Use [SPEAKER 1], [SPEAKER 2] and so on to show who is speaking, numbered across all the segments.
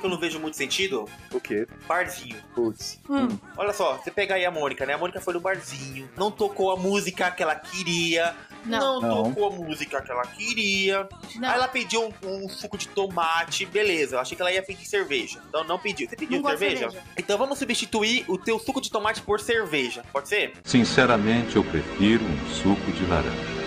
[SPEAKER 1] que eu não vejo muito sentido?
[SPEAKER 2] O quê?
[SPEAKER 1] Barzinho.
[SPEAKER 2] Putz.
[SPEAKER 3] Hum.
[SPEAKER 1] Olha só, você pega aí a Mônica, né? A Mônica foi no barzinho, não tocou a música que ela queria.
[SPEAKER 3] Não.
[SPEAKER 2] Não.
[SPEAKER 1] tocou a música que ela queria.
[SPEAKER 3] Não.
[SPEAKER 1] Aí ela pediu um, um suco de tomate, beleza. Eu achei que ela ia pedir cerveja. Então não pediu. Você pediu cerveja?
[SPEAKER 3] cerveja.
[SPEAKER 1] Então vamos substituir o teu suco de tomate por cerveja. Pode ser?
[SPEAKER 4] Sinceramente, eu prefiro um suco de laranja.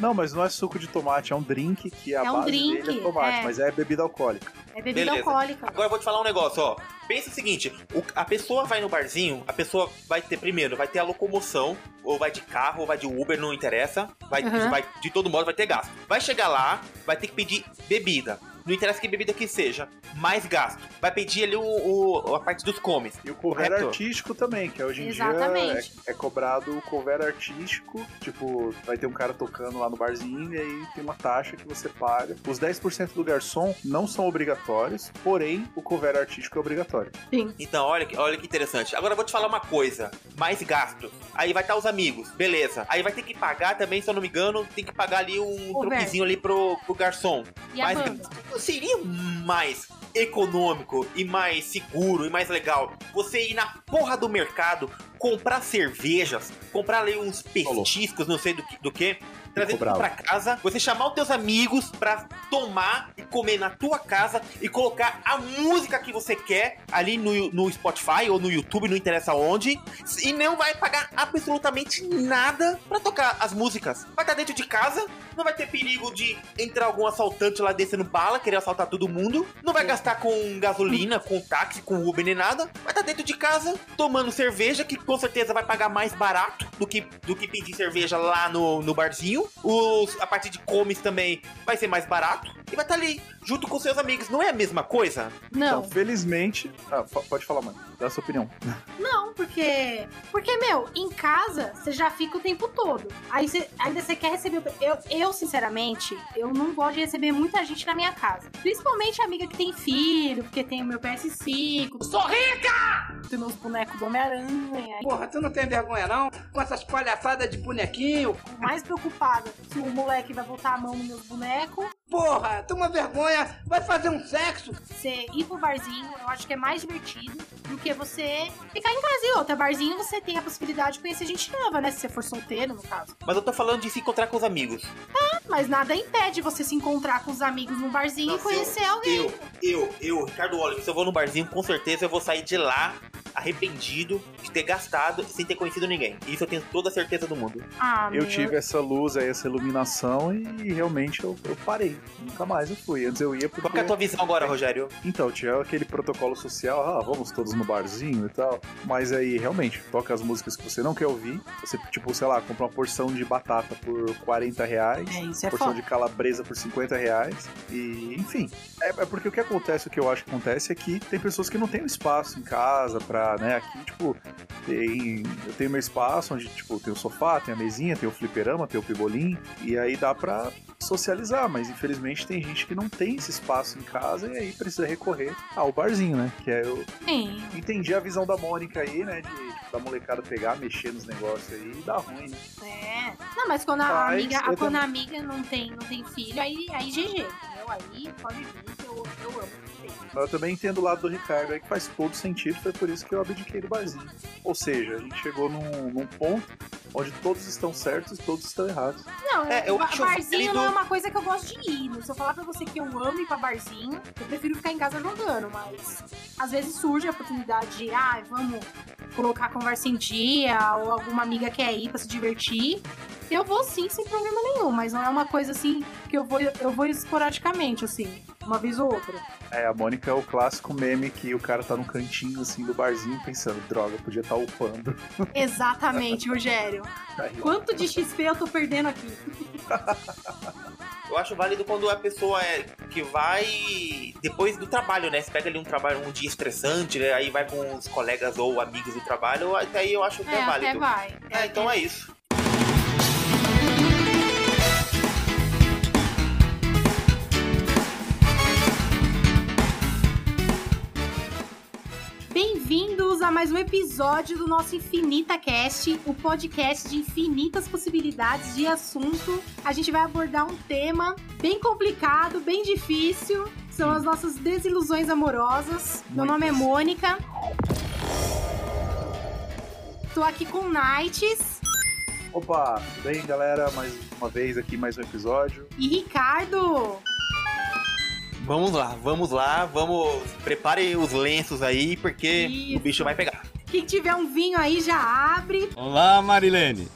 [SPEAKER 2] Não, mas não é suco de tomate, é um drink que a
[SPEAKER 3] É um
[SPEAKER 2] base
[SPEAKER 3] drink,
[SPEAKER 2] dele é tomate,
[SPEAKER 3] é.
[SPEAKER 2] mas é bebida alcoólica.
[SPEAKER 3] É bebida
[SPEAKER 1] Beleza.
[SPEAKER 3] alcoólica.
[SPEAKER 1] Agora eu vou te falar um negócio, ó. Pensa o seguinte, o- a pessoa vai no barzinho, a pessoa vai ter, primeiro, vai ter a locomoção, ou vai de carro, ou vai de Uber, não interessa. Vai,
[SPEAKER 3] Uhum.
[SPEAKER 1] vai- de todo modo vai ter gasto. Vai chegar lá, vai ter que pedir bebida. Não interessa que bebida que seja, mais gasto. Vai pedir ali o, o- a parte dos comes.
[SPEAKER 2] E o cover
[SPEAKER 1] Correto?
[SPEAKER 2] artístico também, que hoje em
[SPEAKER 3] Exatamente.
[SPEAKER 2] dia é, é cobrado o cover artístico. Tipo, vai ter um cara tocando lá no barzinho e aí tem uma taxa que você paga. Os 10% do garçom não são obrigatórios, porém o cover artístico é obrigatório.
[SPEAKER 3] Sim.
[SPEAKER 1] Então, olha, que- olha que interessante. Agora eu vou te falar uma coisa. Mais gastos. Aí vai estar os amigos, beleza. Aí vai ter que pagar também, se eu não me engano, tem que pagar ali um
[SPEAKER 3] Cover.
[SPEAKER 1] troquezinho ali pro, pro garçom.
[SPEAKER 3] E a
[SPEAKER 1] mais
[SPEAKER 3] banda?
[SPEAKER 1] Não seria mais econômico e mais seguro e mais legal você ir na porra do mercado comprar cervejas, comprar ali uns petiscos, não sei do que, do que trazer tudo pra casa, você chamar os teus amigos pra tomar e comer na tua casa e colocar a música que você quer ali no, no Spotify ou no YouTube, não interessa onde, e não vai pagar absolutamente nada pra tocar as músicas. Vai estar dentro de casa, não vai ter perigo de entrar algum assaltante lá descendo bala, querer assaltar todo mundo, não vai gastar com gasolina, com táxi, com Uber nem nada, vai estar dentro de casa tomando cerveja, que com certeza vai pagar mais barato do que, do que pedir cerveja lá no, no barzinho. Os, a parte de comes também vai ser mais barato e vai estar ali junto com seus amigos. Não é a mesma coisa?
[SPEAKER 3] Não.
[SPEAKER 2] Então, felizmente. Ah, pode falar, mano. Dá a sua opinião.
[SPEAKER 3] Não, porque. Porque, meu, em casa você já fica o tempo todo. Aí você, ainda você quer receber. o- Eu, eu, sinceramente, eu não gosto de receber muita gente na minha casa. Principalmente amiga que tem filho, porque tem o meu PS5. Sou rica! Tem meus bonecos do Homem-Aranha.
[SPEAKER 5] Porra, tu não tem vergonha não? Com essas palhaçadas de bonequinho?
[SPEAKER 3] Mais preocupada se o moleque vai botar a mão nos meus bonecos.
[SPEAKER 5] Porra, toma vergonha, vai fazer um sexo?
[SPEAKER 3] Você ir pro barzinho, eu acho que é mais divertido do que você ficar em casa. E outra, barzinho você tem a possibilidade de conhecer gente nova, né? Se você for solteiro, no caso.
[SPEAKER 1] Mas eu tô falando de se encontrar com os amigos.
[SPEAKER 3] Mas nada impede você se encontrar com os amigos num barzinho e
[SPEAKER 1] Nossa,
[SPEAKER 3] conhecer
[SPEAKER 1] eu,
[SPEAKER 3] alguém.
[SPEAKER 1] Eu, eu, eu, Ricardo Oliver, se eu vou no barzinho, com certeza eu vou sair de lá arrependido de ter gastado sem ter conhecido ninguém. Isso eu tenho toda a certeza do mundo.
[SPEAKER 3] Ah,
[SPEAKER 2] Eu
[SPEAKER 3] meu.
[SPEAKER 2] tive essa luz aí, essa iluminação e realmente eu, eu parei. Nunca mais eu fui. Antes eu ia porque.
[SPEAKER 1] Qual que é a tua visão agora, Rogério?
[SPEAKER 2] Então, tinha aquele protocolo social, ah, vamos todos no barzinho e tal. Mas aí, realmente, toca as músicas que você não quer ouvir. Você, tipo, sei lá, compra uma porção de batata por 40 reais.
[SPEAKER 3] É, isso é
[SPEAKER 2] porção
[SPEAKER 3] foda.
[SPEAKER 2] de calabresa por 50 reais. E, enfim. É, é porque o que acontece, o que eu acho que acontece é que tem pessoas que não têm um espaço em casa pra, né, aqui, tipo, tem. Eu tenho meu espaço onde, tipo, tem o sofá, tem a mesinha, tem o fliperama, tem o pibolim. E aí dá pra socializar, mas infelizmente tem gente que não tem esse espaço em casa e aí precisa recorrer ao barzinho, né? Que é eu
[SPEAKER 3] Sim.
[SPEAKER 2] entendi a visão da Mônica aí, né? De da molecada pegar, mexer nos negócios aí e dar ruim, né?
[SPEAKER 3] É. Não, mas quando a
[SPEAKER 2] Mas
[SPEAKER 3] amiga, quando
[SPEAKER 2] também-
[SPEAKER 3] a amiga não tem, não tem filho, aí, aí GG? Aí pode vir que eu, eu amo.
[SPEAKER 2] Mas eu também entendo o lado do Ricardo aí que faz todo sentido, foi por isso que eu abdiquei do barzinho. Ou seja, a gente chegou num, num ponto onde todos estão certos e todos estão errados.
[SPEAKER 3] Não,
[SPEAKER 1] É, eu acho
[SPEAKER 3] barzinho não é uma coisa que eu gosto de ir. Se eu falar pra você que eu amo ir pra barzinho, eu prefiro ficar em casa jogando, mas às vezes surge a oportunidade de, ah, vamos colocar a conversa em dia, ou alguma amiga quer ir pra se divertir. Eu vou sim, sem problema nenhum, mas não é uma coisa assim que eu vou, eu vou esporadicamente, assim, uma vez ou outra.
[SPEAKER 2] É, a Mônica é o clássico meme que o cara tá no cantinho assim do barzinho pensando, droga, podia estar upando.
[SPEAKER 3] Exatamente, Rogério.
[SPEAKER 2] Aí,
[SPEAKER 3] Quanto de XP eu tô perdendo aqui?
[SPEAKER 1] Eu acho válido quando a pessoa é que vai depois do trabalho, né? Você pega ali um trabalho, um dia estressante, né? Aí vai com os colegas ou amigos do trabalho, até aí eu acho até
[SPEAKER 3] É,
[SPEAKER 1] válido.
[SPEAKER 3] até vai.
[SPEAKER 1] É, então é isso.
[SPEAKER 3] Bem-vindos a mais um episódio do nosso Infinita Cast, o podcast de infinitas possibilidades de assunto. A gente vai abordar um tema bem complicado, bem difícil. São as nossas desilusões amorosas. Meu nome é Mônica. Tô aqui com Nights
[SPEAKER 2] Opa, tudo bem, galera? Mais uma vez aqui, mais um episódio.
[SPEAKER 3] e Ricardo.
[SPEAKER 1] Vamos lá, vamos lá, vamos. Prepare os lenços aí, porque
[SPEAKER 3] Isso.
[SPEAKER 1] o bicho vai pegar.
[SPEAKER 3] Quem tiver um vinho aí já abre.
[SPEAKER 6] Olá, Marilene.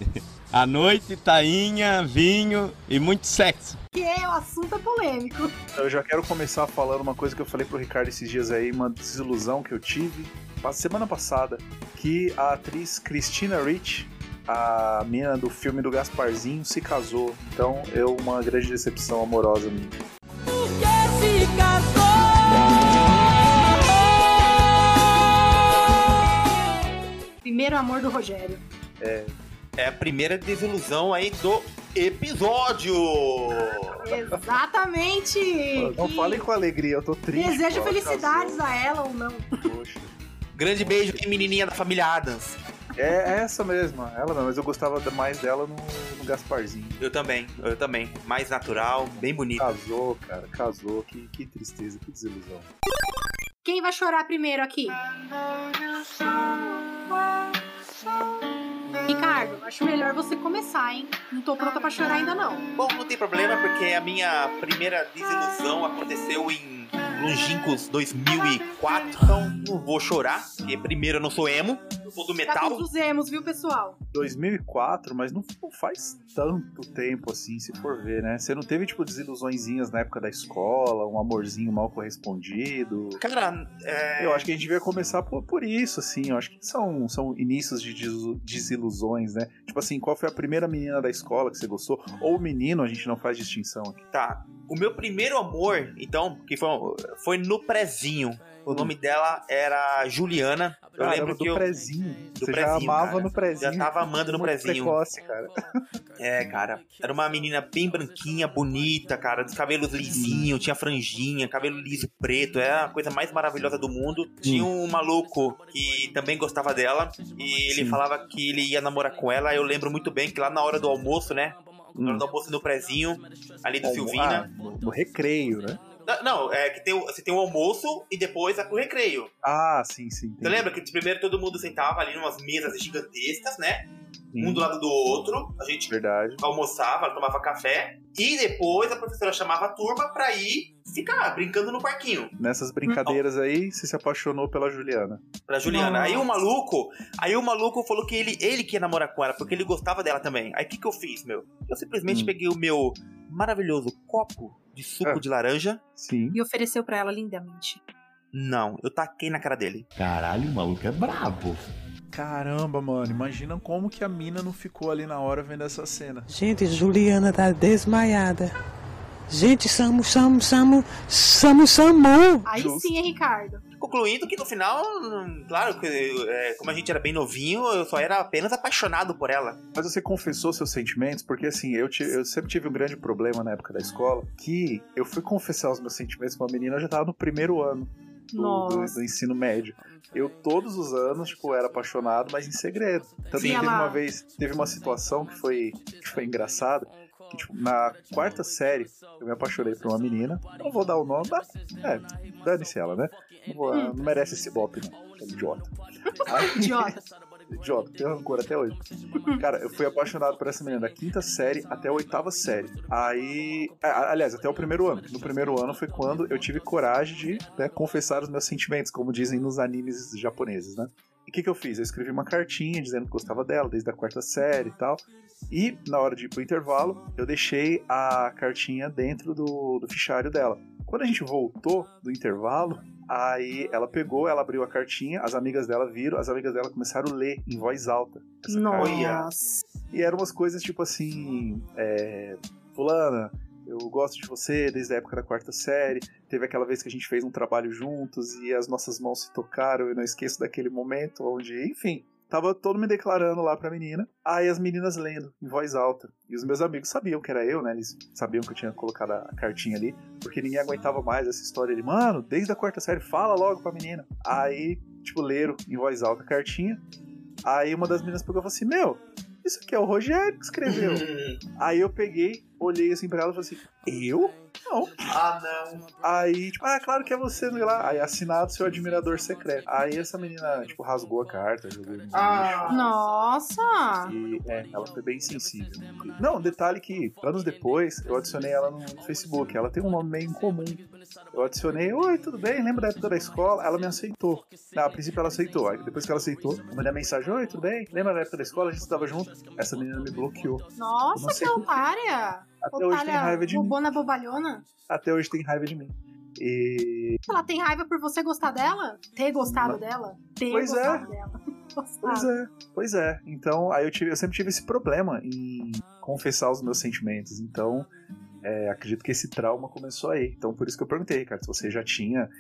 [SPEAKER 6] À noite, tainha, vinho e muito sexo.
[SPEAKER 3] Que o assunto é polêmico.
[SPEAKER 2] Eu já quero começar falando uma coisa que eu falei pro Ricardo esses dias aí, uma desilusão que eu tive semana passada, que a atriz Christina Ricci, a menina do filme do Gasparzinho, se casou. Então, eu uma grande decepção amorosa minha.
[SPEAKER 3] Primeiro amor do Rogério.
[SPEAKER 1] É a primeira desilusão aí do episódio.
[SPEAKER 3] Exatamente.
[SPEAKER 2] Não
[SPEAKER 3] Que
[SPEAKER 2] falem com alegria, eu tô triste.
[SPEAKER 3] Desejo felicidades a ela ou não.
[SPEAKER 2] casou. Poxa.
[SPEAKER 1] Grande beijo que menininha da família Adams.
[SPEAKER 2] É essa mesma, ela não, mas eu gostava mais dela no, no Gasparzinho.
[SPEAKER 1] Eu também, eu também. Mais natural, bem bonito.
[SPEAKER 2] Casou, cara, casou. Que, que tristeza, que desilusão.
[SPEAKER 3] Quem vai chorar primeiro aqui? Ricardo, acho melhor você começar, hein? Não tô pronta pra chorar ainda não.
[SPEAKER 1] Bom, não tem problema, porque a minha primeira desilusão aconteceu em longínquos 2004, então não vou chorar, porque primeiro eu não sou emo, eu sou do
[SPEAKER 3] Tá
[SPEAKER 1] metal.
[SPEAKER 3] com os emos, viu, pessoal?
[SPEAKER 2] 2004, mas não, faz tanto tempo assim, se for ver, né? Você não teve, tipo, desilusõezinhas na época da escola, um amorzinho mal correspondido.
[SPEAKER 1] Cara, é,
[SPEAKER 2] Eu acho que a gente devia começar por, por isso, assim. Eu acho que são, são inícios de desilusões, né? Tipo assim, qual foi a primeira menina da escola que você gostou? Ou menino, a gente não faz distinção aqui.
[SPEAKER 1] tá. O meu primeiro amor, então, que foi, foi no prezinho. O nome dela era Juliana. Eu
[SPEAKER 2] Caramba,
[SPEAKER 1] lembro
[SPEAKER 2] do
[SPEAKER 1] que eu
[SPEAKER 2] prezinho.
[SPEAKER 1] do
[SPEAKER 2] você já
[SPEAKER 1] prezinho,
[SPEAKER 2] amava
[SPEAKER 1] cara.
[SPEAKER 2] no prezinho.
[SPEAKER 1] já tava amando no prezinho.
[SPEAKER 2] precoce, cara.
[SPEAKER 1] É, cara. Era uma menina bem branquinha, bonita, cara, dos cabelos lisinhos, tinha franjinha, cabelo liso preto, é a coisa mais maravilhosa do mundo. Tinha um maluco que também gostava dela e ele
[SPEAKER 2] Sim.
[SPEAKER 1] falava que ele ia namorar com ela. Eu lembro muito bem que lá na hora do almoço, né? Na hora
[SPEAKER 2] Hum.
[SPEAKER 1] do almoço no prezinho, ali do
[SPEAKER 2] Ah,
[SPEAKER 1] Silvina.
[SPEAKER 2] no, no recreio, né?
[SPEAKER 1] Não, Não, é que tem, você tem o almoço e depois a- o recreio.
[SPEAKER 2] Ah, sim, sim.
[SPEAKER 1] Você lembra que primeiro todo mundo sentava ali numas mesas gigantescas, né?
[SPEAKER 2] Sim,
[SPEAKER 1] Um do lado do outro. A gente
[SPEAKER 2] Verdade.
[SPEAKER 1] almoçava, tomava café e depois a professora chamava a turma pra ir ficar brincando no parquinho
[SPEAKER 2] Nessas brincadeiras aí, você se apaixonou pela Juliana.
[SPEAKER 1] pra Juliana.
[SPEAKER 3] Nossa.
[SPEAKER 1] Aí o maluco, aí o maluco falou que ele, ele que ia namorar com ela porque ele gostava dela também. Aí o que que eu fiz, meu? Eu simplesmente
[SPEAKER 2] Hum.
[SPEAKER 1] peguei o meu maravilhoso copo de suco
[SPEAKER 2] Ah.
[SPEAKER 1] de laranja.
[SPEAKER 2] Sim.
[SPEAKER 3] E ofereceu pra ela lindamente.
[SPEAKER 1] Não, eu taquei na cara dele.
[SPEAKER 6] Caralho, o maluco é brabo.
[SPEAKER 2] Caramba, mano, imagina como que a mina não ficou ali na hora vendo essa cena.
[SPEAKER 7] Gente, Juliana tá desmaiada. Gente, Samu, Samu, Samu, Samu, Samu.
[SPEAKER 3] Aí
[SPEAKER 2] Justo.
[SPEAKER 3] sim, hein, Ricardo?
[SPEAKER 1] Concluindo que no final, claro, que, é, como a gente era bem novinho, eu só era apenas apaixonado por ela.
[SPEAKER 2] Mas você confessou seus sentimentos? Porque assim, eu, ti- eu sempre tive um grande problema na época da escola, que eu fui confessar os meus sentimentos pra uma menina, eu já tava no primeiro ano do, do- do ensino médio. Eu, todos os anos, tipo, era apaixonado, mas em segredo. Tanto
[SPEAKER 1] Sim,
[SPEAKER 2] teve
[SPEAKER 3] ela-
[SPEAKER 2] uma vez, teve uma situação que foi, que foi engraçada, que, tipo, na quarta série, eu me apaixonei por uma menina. Não vou dar o nome, mas, é, dane-se ela, né? Não, vou-
[SPEAKER 3] Hum.
[SPEAKER 2] não merece esse bope, não. É idiota. Aí-
[SPEAKER 3] Idiota.
[SPEAKER 2] Idiota, tenho rancor até hoje. Cara, eu fui apaixonado por essa menina da quinta série até a oitava série. Aí. a- Aliás, até o primeiro ano. No primeiro ano foi quando eu tive coragem de né, confessar os meus sentimentos, como dizem nos animes japoneses, né? E o que, que eu fiz? Eu escrevi uma cartinha dizendo que gostava dela desde a quarta série e tal. E na hora de ir pro intervalo, eu deixei a cartinha dentro do, do fichário dela. Quando a gente voltou do intervalo, aí ela pegou, ela abriu a cartinha, as amigas dela viram, as amigas dela começaram a ler em voz alta.
[SPEAKER 3] Nossa.
[SPEAKER 2] E eram umas coisas tipo assim: é, Fulana, eu gosto de você desde a época da quarta série. Teve aquela vez que a gente fez um trabalho juntos e as nossas mãos se tocaram. Eu não esqueço daquele momento onde, enfim, tava todo me declarando lá pra menina. Aí as meninas lendo em voz alta. E os meus amigos sabiam que era eu, né? Eles sabiam que eu tinha colocado a cartinha ali. Porque ninguém aguentava mais essa história de, mano, desde a quarta série, fala logo pra menina. Aí, tipo, leram em voz alta a cartinha. Aí uma das meninas pegou e falou assim: Meu, isso aqui é o Rogério que escreveu. Aí eu peguei, olhei assim pra ela e falei assim: Eu? Não.
[SPEAKER 1] Ah, não.
[SPEAKER 2] Aí, tipo, ah, claro que é você, sei lá. Aí assinado seu admirador secreto. Aí essa menina, tipo, rasgou a carta, jogou no
[SPEAKER 1] Ah.
[SPEAKER 3] Nossa!
[SPEAKER 2] e é, ela foi bem sensível. Não, detalhe que anos depois eu adicionei ela no Facebook. Ela tem um nome meio incomum. Eu adicionei, oi, tudo bem? Lembra da época da escola? Ela me aceitou. Não, a princípio ela aceitou. Aí depois que ela aceitou, eu mandei a mensagem, oi, tudo bem? Lembra da época da escola? A gente estava junto. Essa menina me bloqueou.
[SPEAKER 3] Nossa, que otária!
[SPEAKER 2] Até hoje tem raiva de mim.
[SPEAKER 3] bobona bobalhona.
[SPEAKER 2] Até hoje tem raiva de mim. E.
[SPEAKER 3] Ela tem raiva por você gostar dela? Ter gostado
[SPEAKER 2] Não.
[SPEAKER 3] dela? Ter
[SPEAKER 2] Pois é.
[SPEAKER 3] gostado dela.
[SPEAKER 2] Pois é, pois é. Então, aí eu, tive, eu sempre tive esse problema em confessar os meus sentimentos. Então, é, acredito que esse trauma começou aí. Então, por isso que eu perguntei, Ricardo, se você já tinha,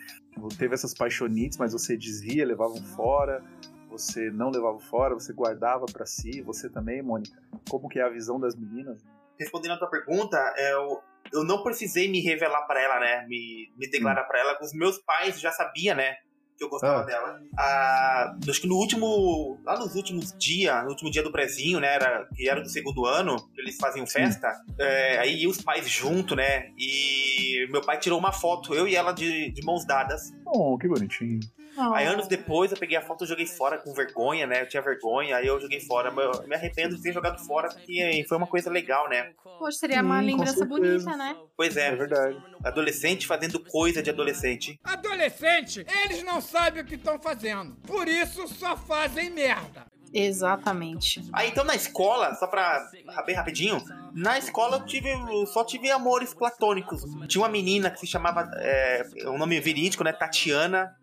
[SPEAKER 2] teve essas paixonites, mas você dizia, levavam fora, você não levava fora, você guardava pra si, você também, Mônica. Como que é a visão das meninas?
[SPEAKER 1] Respondendo a tua pergunta, eu, eu não precisei me revelar pra ela, né? Me, me declarar pra ela. Os meus pais já sabiam, né? Que eu gostava
[SPEAKER 2] Ah.
[SPEAKER 1] dela. Ah, acho que no último. Lá nos últimos dias, no último dia do prezinho, né? Era, que era do segundo ano, eles faziam festa. é, aí iam os pais junto, né? E meu pai tirou uma foto, eu e ela de, de mãos dadas.
[SPEAKER 2] Oh, que bonitinho.
[SPEAKER 1] Aí anos depois eu peguei a foto e joguei fora com vergonha, né? Eu tinha vergonha, aí eu joguei fora. Mas eu me arrependo de ter jogado fora porque foi uma coisa legal, né?
[SPEAKER 3] Poxa, seria uma
[SPEAKER 2] com
[SPEAKER 3] lembrança bonita, né?
[SPEAKER 1] Pois
[SPEAKER 2] É
[SPEAKER 1] é,
[SPEAKER 2] verdade.
[SPEAKER 1] adolescente fazendo coisa de adolescente.
[SPEAKER 5] Adolescente, eles não sabem o que estão fazendo. Por isso só fazem merda.
[SPEAKER 3] Exatamente.
[SPEAKER 1] Ah, então na escola, só pra bem rapidinho, na escola eu tive, eu só tive amores platônicos. Tinha uma menina que se chamava, é, um nome verídico, né, Tatiana.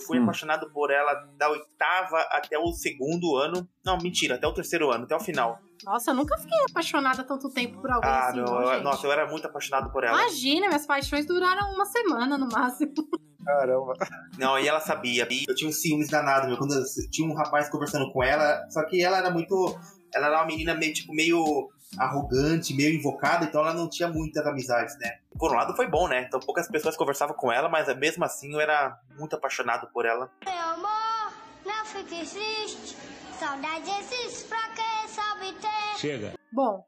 [SPEAKER 1] Eu fui
[SPEAKER 2] Hum.
[SPEAKER 1] apaixonado por ela da oitava até o segundo ano. Não, mentira, até o terceiro ano, até o final.
[SPEAKER 3] Nossa, eu nunca fiquei apaixonada tanto tempo por alguém
[SPEAKER 1] Ah,
[SPEAKER 3] assim,
[SPEAKER 1] não, eu- nossa, eu era muito apaixonado por ela.
[SPEAKER 3] Imagina, minhas paixões duraram uma semana no máximo.
[SPEAKER 2] Caramba.
[SPEAKER 1] Não, e ela sabia. Eu tinha um ciúmes danado, meu. Quando eu tinha um rapaz conversando com ela, só que ela era muito. Ela era uma menina meio, tipo, meio arrogante, meio invocada, então ela não tinha muitas amizades, né? Por um lado foi bom, né? Então poucas pessoas conversavam com ela, mas mesmo assim eu era muito apaixonado por ela.
[SPEAKER 8] Meu amor, não fique triste. Saudade existe pra quem sabe ter.
[SPEAKER 6] Chega.
[SPEAKER 3] Bom,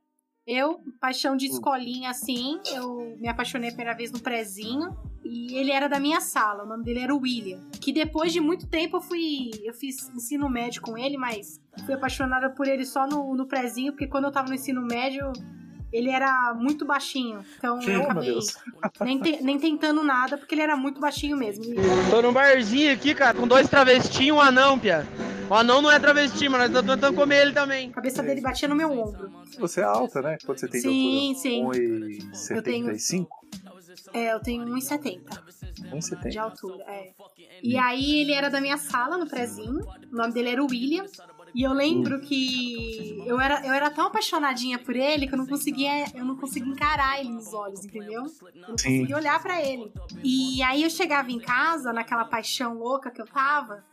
[SPEAKER 3] eu, paixão de escolinha assim, eu me apaixonei a primeira vez no prezinho. E ele era da minha sala, o nome dele era William. Que depois de muito tempo eu fui. Eu fiz ensino médio com ele, mas fui apaixonada por ele só no, no prezinho, porque quando eu tava no ensino médio, ele era muito baixinho. Então eu
[SPEAKER 2] Oh, meu
[SPEAKER 3] acabei nem, te- nem tentando nada, porque ele era muito baixinho mesmo.
[SPEAKER 9] Tô num barzinho aqui, cara, com dois travestis e um anão, pia. O anão não é travesti, mas nós estamos tentando comer ele também.
[SPEAKER 3] a cabeça dele batia no meu ombro.
[SPEAKER 2] Você é alta, né? Quanto você tem
[SPEAKER 3] Sim, sim.
[SPEAKER 2] altura?
[SPEAKER 3] Eu tenho-
[SPEAKER 2] 1,75?
[SPEAKER 3] É, eu tenho 1,70.
[SPEAKER 2] 1,70.
[SPEAKER 3] de altura, é. E aí ele era da minha sala no prezinho. O nome dele era William. E eu lembro que eu era, eu era tão apaixonadinha por ele que eu não conseguia, eu não conseguia encarar ele nos olhos, entendeu? Eu não
[SPEAKER 2] Sim.
[SPEAKER 3] conseguia olhar pra ele. E aí eu chegava em casa, naquela paixão louca que eu tava,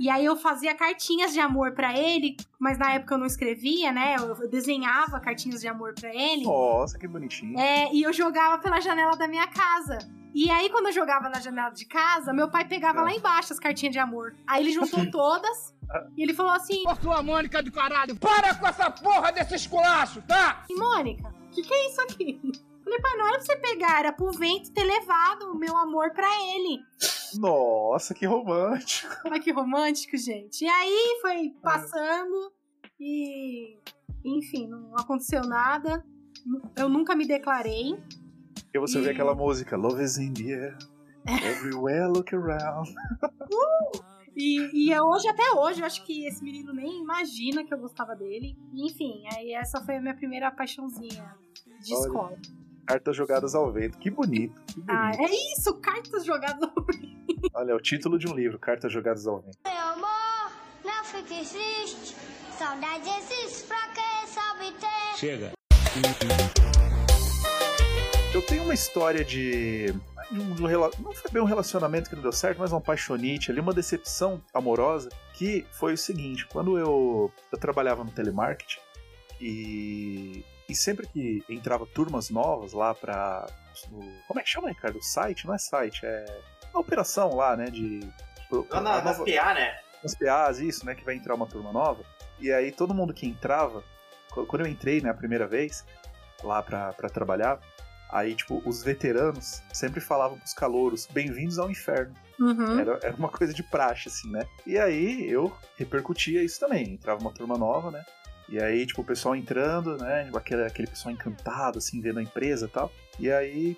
[SPEAKER 3] e aí eu fazia cartinhas de amor pra ele, mas na época eu não escrevia, né? Eu eu desenhava cartinhas de amor pra ele.
[SPEAKER 2] Nossa, que bonitinho.
[SPEAKER 3] É, e eu jogava pela janela da minha casa. E aí, quando eu jogava na janela de casa, meu pai pegava
[SPEAKER 2] É.
[SPEAKER 3] lá embaixo as cartinhas de amor. Aí ele juntou todas e ele falou assim:
[SPEAKER 5] Ô sua Mônica do caralho, para com essa porra desse esculacho, tá?
[SPEAKER 3] Mônica, o que, que é isso aqui? Falei, pai, não era pra você pegar, era pro vento ter levado o meu amor pra ele.
[SPEAKER 2] Nossa, que romântico.
[SPEAKER 3] Olha que romântico, gente. E aí foi passando e. Enfim, não aconteceu nada. Eu nunca me declarei.
[SPEAKER 2] E você
[SPEAKER 3] E-
[SPEAKER 2] vê aquela música, Love is in the air. Everywhere look around.
[SPEAKER 3] E, e é hoje, até hoje, eu acho que esse menino nem imagina que eu gostava dele. Enfim, aí essa foi a minha primeira paixãozinha de
[SPEAKER 2] Olha.
[SPEAKER 3] escola.
[SPEAKER 2] Cartas jogadas ao vento. Que bonito. Que bonito.
[SPEAKER 3] Ah, é isso, cartas jogadas.
[SPEAKER 2] Olha, é o título de um livro, Cartas jogadas ao vento.
[SPEAKER 8] Meu amor, não fique triste. Saudade existe pra quem sabe ter.
[SPEAKER 6] Chega.
[SPEAKER 2] Eu tenho uma história de. de um- um não foi bem um relacionamento que não deu certo, mas uma paixonite ali, uma decepção amorosa, que foi o seguinte: quando eu, eu trabalhava no telemarketing e, e sempre que entrava turmas novas lá pra. no- como é que chama, Ricardo? O site? Não é site, é. A operação lá, né? De.
[SPEAKER 1] Lá na,
[SPEAKER 2] a
[SPEAKER 1] nas
[SPEAKER 2] nova-
[SPEAKER 1] PA, né?
[SPEAKER 2] nas PAs, isso, né? Que vai entrar uma turma nova. E aí todo mundo que entrava, qu- quando eu entrei, né, a primeira vez, lá pra, pra trabalhar, aí, tipo, os veteranos sempre falavam pros calouros, bem-vindos ao inferno.
[SPEAKER 3] Uhum.
[SPEAKER 2] Era, era uma coisa de praxe, assim, né? E aí eu repercutia isso também. Entrava uma turma nova, né? E aí, tipo, o pessoal entrando, né? Aquele, aquele pessoal encantado, assim, vendo a empresa e tal. E aí,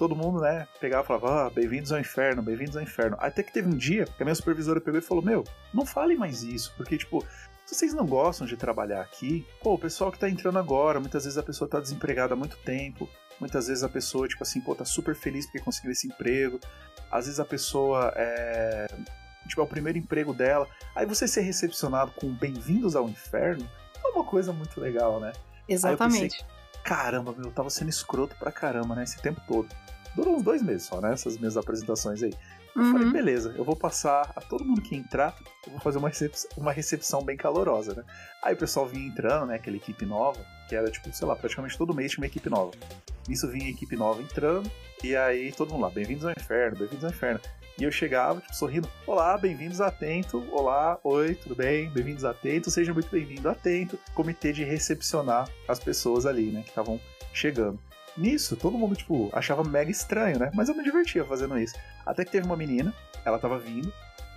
[SPEAKER 2] todo mundo, né, pegava e falava, ah, bem-vindos ao inferno, bem-vindos ao inferno. Até que teve um dia que a minha supervisora pegou e falou, meu, não falem mais isso, porque, tipo, se vocês não gostam de trabalhar aqui, pô, o pessoal que tá entrando agora, muitas vezes a pessoa tá desempregada há muito tempo, muitas vezes a pessoa, tipo assim, pô, tá super feliz porque conseguiu esse emprego, às vezes a pessoa é. Tipo, é o primeiro emprego dela. Aí você ser recepcionado com bem-vindos ao inferno é uma coisa muito legal, né?
[SPEAKER 3] Exatamente.
[SPEAKER 2] Caramba, meu, eu tava sendo escroto pra caramba, né? Esse tempo todo. Durou uns dois meses só, né? Essas minhas apresentações aí. Eu falei,
[SPEAKER 3] Uhum.
[SPEAKER 2] beleza, eu vou passar a todo mundo que entrar, eu vou fazer uma recepção, uma recepção bem calorosa, né? Aí o pessoal vinha entrando, né? Aquela equipe nova, que era tipo, sei lá, praticamente todo mês tinha uma equipe nova. Nisso vinha a equipe nova entrando, e aí todo mundo lá, bem-vindos ao inferno, bem-vindos ao inferno. E eu chegava, tipo, sorrindo, olá, bem-vindos a Atento, olá, oi, tudo bem, bem-vindos a Atento, seja muito bem-vindo a Atento, comitê de recepcionar as pessoas ali, né, que estavam chegando. Nisso, todo mundo, tipo, achava mega estranho, né? Mas eu me divertia fazendo isso. Até que teve uma menina, ela tava vindo,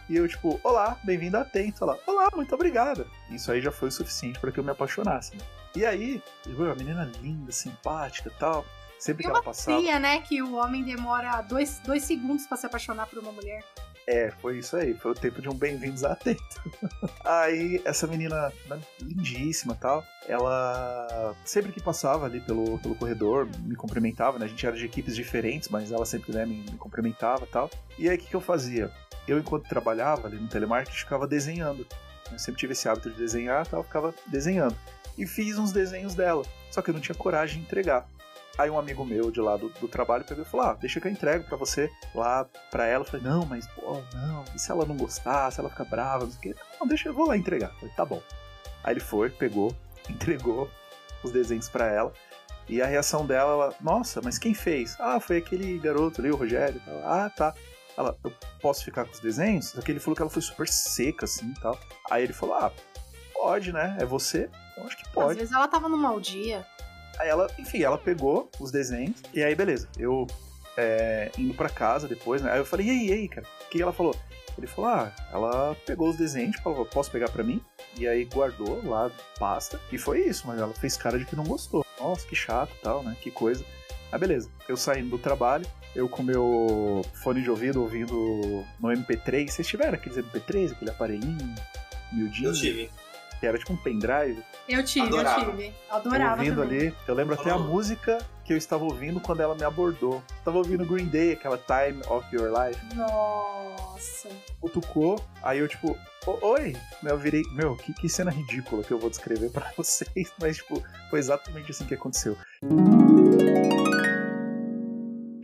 [SPEAKER 2] e eu, tipo, olá, bem-vindo a Atento. Ela, olá, muito obrigada. Isso aí já foi o suficiente para que eu me apaixonasse, né? E aí, viu, a menina linda, simpática tal. Sempre que ela passava.
[SPEAKER 3] tria, né, que o homem demora dois, dois segundos pra se apaixonar por uma mulher.
[SPEAKER 2] É, foi isso aí. Foi o tempo de um bem-vindos a Atento. aí, essa menina né, lindíssima e tal, ela sempre que passava ali pelo, pelo corredor, me cumprimentava, né? A gente era de equipes diferentes, mas ela sempre né, me, me cumprimentava e tal. E aí, o que, que eu fazia? Eu, enquanto trabalhava ali no telemarketing, ficava desenhando. Eu sempre tive esse hábito de desenhar e tal, ficava desenhando. E fiz uns desenhos dela, só que eu não tinha coragem de entregar. Aí um amigo meu de lá do, do trabalho pegou e falou: Ah, deixa que eu entrego pra você lá pra ela. Eu falei: Não, mas pô, não, e se ela não gostar, se ela ficar brava, não sei o quê? Não, deixa, eu vou lá entregar. Eu falei: Tá bom. Aí ele foi, pegou, entregou os desenhos pra ela. E a reação dela, ela, nossa, mas quem fez? Ah, foi aquele garoto ali, o Rogério. e tal. Ah, tá. Ela, eu posso ficar com os desenhos? Só que ele falou que ela foi super seca, assim e tal. Aí ele falou: Ah, pode, né? É você? Eu acho que
[SPEAKER 3] Às
[SPEAKER 2] pode.
[SPEAKER 3] vezes ela tava num mau dia.
[SPEAKER 2] Aí ela, enfim, ela pegou os desenhos, e aí beleza, eu é, indo pra casa depois, né? Aí eu falei, e aí, e aí, cara? O que ela falou? Ele falou, ah, ela pegou os desenhos, falou, posso pegar pra mim? E aí guardou lá, pasta, e foi isso, mas ela fez cara de que não gostou. Nossa, que chato tal, né? Que coisa. Aí beleza, eu saindo do trabalho, eu com meu fone de ouvido ouvindo no MP3. Vocês tiveram aqueles MP3, aquele aparelhinho miudinho?
[SPEAKER 1] Eu tive.
[SPEAKER 2] Que era tipo um pendrive.
[SPEAKER 3] Eu tive,
[SPEAKER 1] Adorava.
[SPEAKER 3] eu tive. Adorava
[SPEAKER 2] ouvindo
[SPEAKER 3] também.
[SPEAKER 2] ali. Eu lembro até a música que eu estava ouvindo quando ela me abordou. Tava ouvindo Green Day, aquela Time of Your Life.
[SPEAKER 3] Nossa.
[SPEAKER 2] Cutucou, aí eu tipo, "O- oi! Eu virei, meu, que, que cena ridícula que eu vou descrever pra vocês, mas tipo, foi exatamente assim que aconteceu.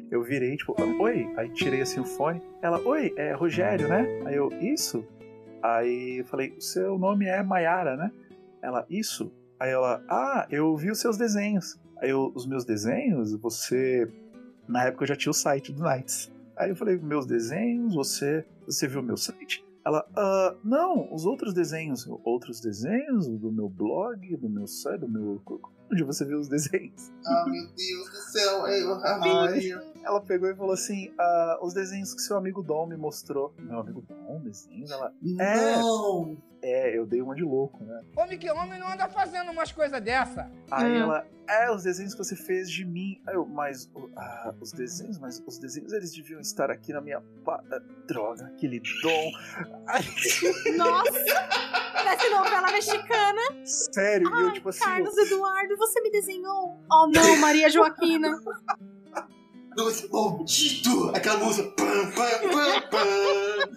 [SPEAKER 2] Eu virei, tipo, oi! Aí tirei assim o fone. Ela, oi, é Rogério, né? Aí eu, isso? Aí eu falei, o seu nome é Maiara, né? Ela, isso? Aí ela, ah, eu vi os seus desenhos. Aí eu, os meus desenhos, você. Na época eu já tinha o site do Nights. Aí eu falei, meus desenhos, você. Você viu meu site? Ela, ah, não, os outros desenhos. Eu, Outros desenhos? Do meu blog, do meu site, do meu. Onde você viu os desenhos?
[SPEAKER 1] Ah, meu Deus do céu. Eu,
[SPEAKER 2] Ela pegou e falou assim: ah, os desenhos que seu amigo Dom me mostrou. Meu amigo Dom, desenhos? Ela.
[SPEAKER 1] Não!
[SPEAKER 2] É, eu dei uma de louco, né?
[SPEAKER 5] Homem que homem não anda fazendo umas coisas dessa.
[SPEAKER 2] Aí
[SPEAKER 3] Hum.
[SPEAKER 2] ela, é, os desenhos que você fez de mim. Aí eu, mas ah, os desenhos, mas os desenhos eles deviam estar aqui na minha. Pa... ah, Droga, aquele dom. Ai,
[SPEAKER 3] Nossa! Parece novela mexicana.
[SPEAKER 2] sério, e eu tipo assim.
[SPEAKER 3] Carlos Eduardo, você me desenhou? Oh não, Maria Joaquina.
[SPEAKER 1] Doce maldito! Aquela música. Pam, pam, pam, pam.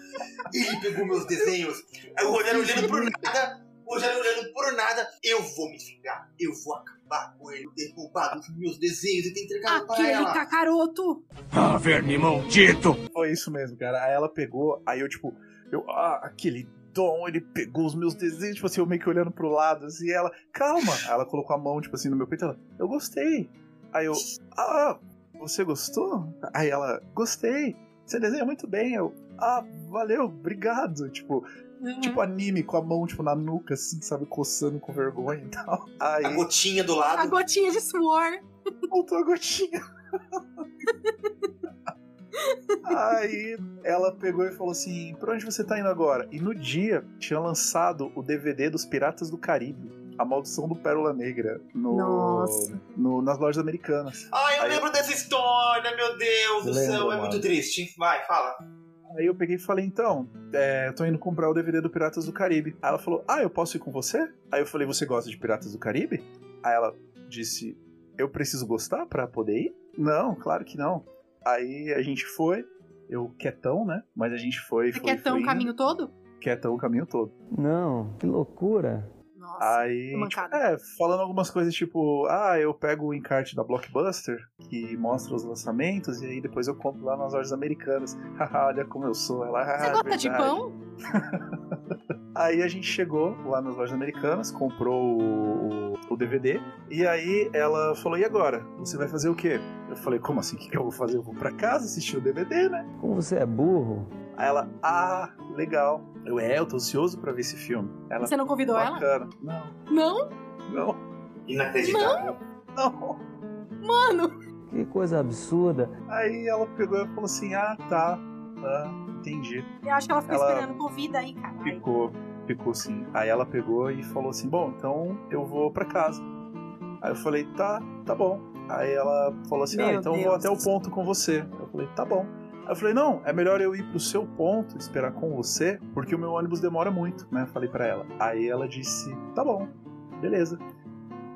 [SPEAKER 1] Ele pegou meus desenhos. Aí o Rogério olhando por nada. O Rogério olhando por nada. Eu vou me vingar. Eu vou acabar com ele, ter roubado os meus desenhos e ter entregado para
[SPEAKER 3] Aquele
[SPEAKER 1] ela.
[SPEAKER 3] cacaroto.
[SPEAKER 2] Ah, verme maldito! Foi isso mesmo, cara. Aí ela pegou, aí eu, tipo, eu, ah, aquele Dom, ele pegou os meus desenhos, tipo assim, eu meio que olhando pro lado, assim, e ela, calma. Aí ela colocou a mão, tipo assim, no meu peito, ela, eu gostei. Aí eu, ah, você gostou? Aí ela, gostei. Você desenha muito bem. Eu, ah, valeu, obrigado. Tipo,
[SPEAKER 3] Uhum.
[SPEAKER 2] tipo anime com a mão, tipo, na nuca, assim, sabe, coçando com vergonha e tal. Aí,
[SPEAKER 1] A gotinha do lado.
[SPEAKER 3] A gotinha de suor.
[SPEAKER 2] voltou a gotinha. Aí ela pegou e falou assim: pra onde você tá indo agora? E no dia tinha lançado o DVD dos Piratas do Caribe. A Maldição do Pérola Negra no,
[SPEAKER 3] Nossa.
[SPEAKER 2] no- nas lojas americanas.
[SPEAKER 1] Ai, eu
[SPEAKER 2] Aí-
[SPEAKER 1] lembro dessa história, meu Deus do
[SPEAKER 2] Lembro,
[SPEAKER 1] céu. É
[SPEAKER 2] mano.
[SPEAKER 1] muito triste. Vai, fala.
[SPEAKER 2] Aí eu peguei e falei, então, é, eu tô indo comprar o DVD do Piratas do Caribe. Aí ela falou, ah, eu posso ir com você? Aí eu falei, você gosta de Piratas do Caribe? Aí ela disse, eu preciso gostar pra poder ir? Não, claro que não. Aí a gente foi, eu quietão, né? Mas a gente foi,
[SPEAKER 3] Você
[SPEAKER 2] foi,
[SPEAKER 3] quer tão
[SPEAKER 2] foi
[SPEAKER 3] o caminho todo?
[SPEAKER 2] quietão o caminho todo.
[SPEAKER 6] Não, que loucura.
[SPEAKER 3] Nossa.
[SPEAKER 2] Aí, tipo, é, falando algumas coisas tipo, ah, eu pego o encarte da Blockbuster, que mostra os lançamentos, e aí depois eu compro lá nas lojas americanas. Haha, olha como eu sou. Ela,
[SPEAKER 3] Você
[SPEAKER 2] ah,
[SPEAKER 3] gosta de
[SPEAKER 2] verdade.
[SPEAKER 3] pão?
[SPEAKER 2] Aí a gente chegou lá nas lojas americanas, comprou o, o- o DVD, e aí ela falou: e agora? Você vai fazer o quê? Eu falei: como assim? O que, que eu vou fazer? Eu vou pra casa assistir o DVD, né?
[SPEAKER 6] Como você é burro?
[SPEAKER 2] Aí ela: ah, legal. Eu, é, eu tô ansioso pra ver esse filme. Ela,
[SPEAKER 3] Você não convidou ela?
[SPEAKER 2] bacana. Não,
[SPEAKER 3] Não?
[SPEAKER 2] não,
[SPEAKER 1] Inacreditável.
[SPEAKER 2] não.
[SPEAKER 3] Mano!
[SPEAKER 6] Que coisa absurda.
[SPEAKER 2] Aí ela pegou e falou assim: ah, tá, ah, entendi.
[SPEAKER 3] Eu acho que ela ficou
[SPEAKER 2] Ela-
[SPEAKER 3] esperando. Convida aí, cara.
[SPEAKER 2] Ficou, ficou sim. Aí ela pegou e falou assim: Bom, então eu vou pra casa. Aí eu falei: Tá, tá bom. Aí ela falou assim: Ah,
[SPEAKER 3] Meu
[SPEAKER 2] então eu vou
[SPEAKER 3] Deus.
[SPEAKER 2] até o ponto com você. Eu falei: Tá bom. Aí eu falei: Não, é melhor eu ir pro seu ponto, esperar com você, porque o meu ônibus demora muito, né? Falei pra ela. Aí ela disse: Tá bom, beleza.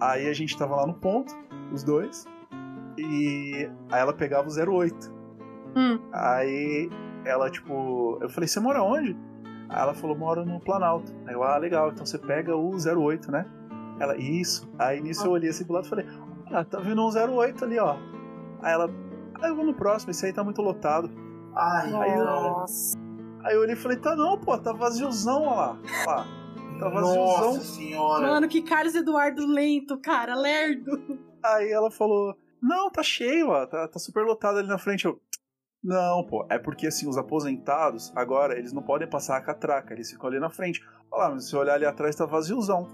[SPEAKER 2] Aí a gente tava lá no ponto, os dois, e aí ela pegava o 08.
[SPEAKER 3] Hum.
[SPEAKER 2] Aí ela, tipo, eu falei, você mora onde? Aí ela falou, moro no Planalto. Aí eu, ah, legal, então você pega o 08, né? Ela, isso. Aí nisso eu olhei assim pro lado e falei, ah, tá vindo um 08 ali, ó. Aí ela, ah, eu vou no próximo, esse aí tá muito lotado.
[SPEAKER 1] Ai,
[SPEAKER 2] Aí
[SPEAKER 3] Nossa.
[SPEAKER 2] aí eu olhei e falei, tá não, pô, tá vaziozão, ó lá. Ó lá. Tá vaziozão.
[SPEAKER 1] Nossa senhora.
[SPEAKER 3] Mano, que Carlos Eduardo lento, cara. Lerdo.
[SPEAKER 2] Aí ela falou: Não, tá cheio, ó, tá, tá super lotado ali na frente. Eu, não, pô, é porque assim, os aposentados, agora, eles não podem passar a catraca, eles ficam ali na frente. Olha lá, mas se olhar ali atrás, tá vaziozão.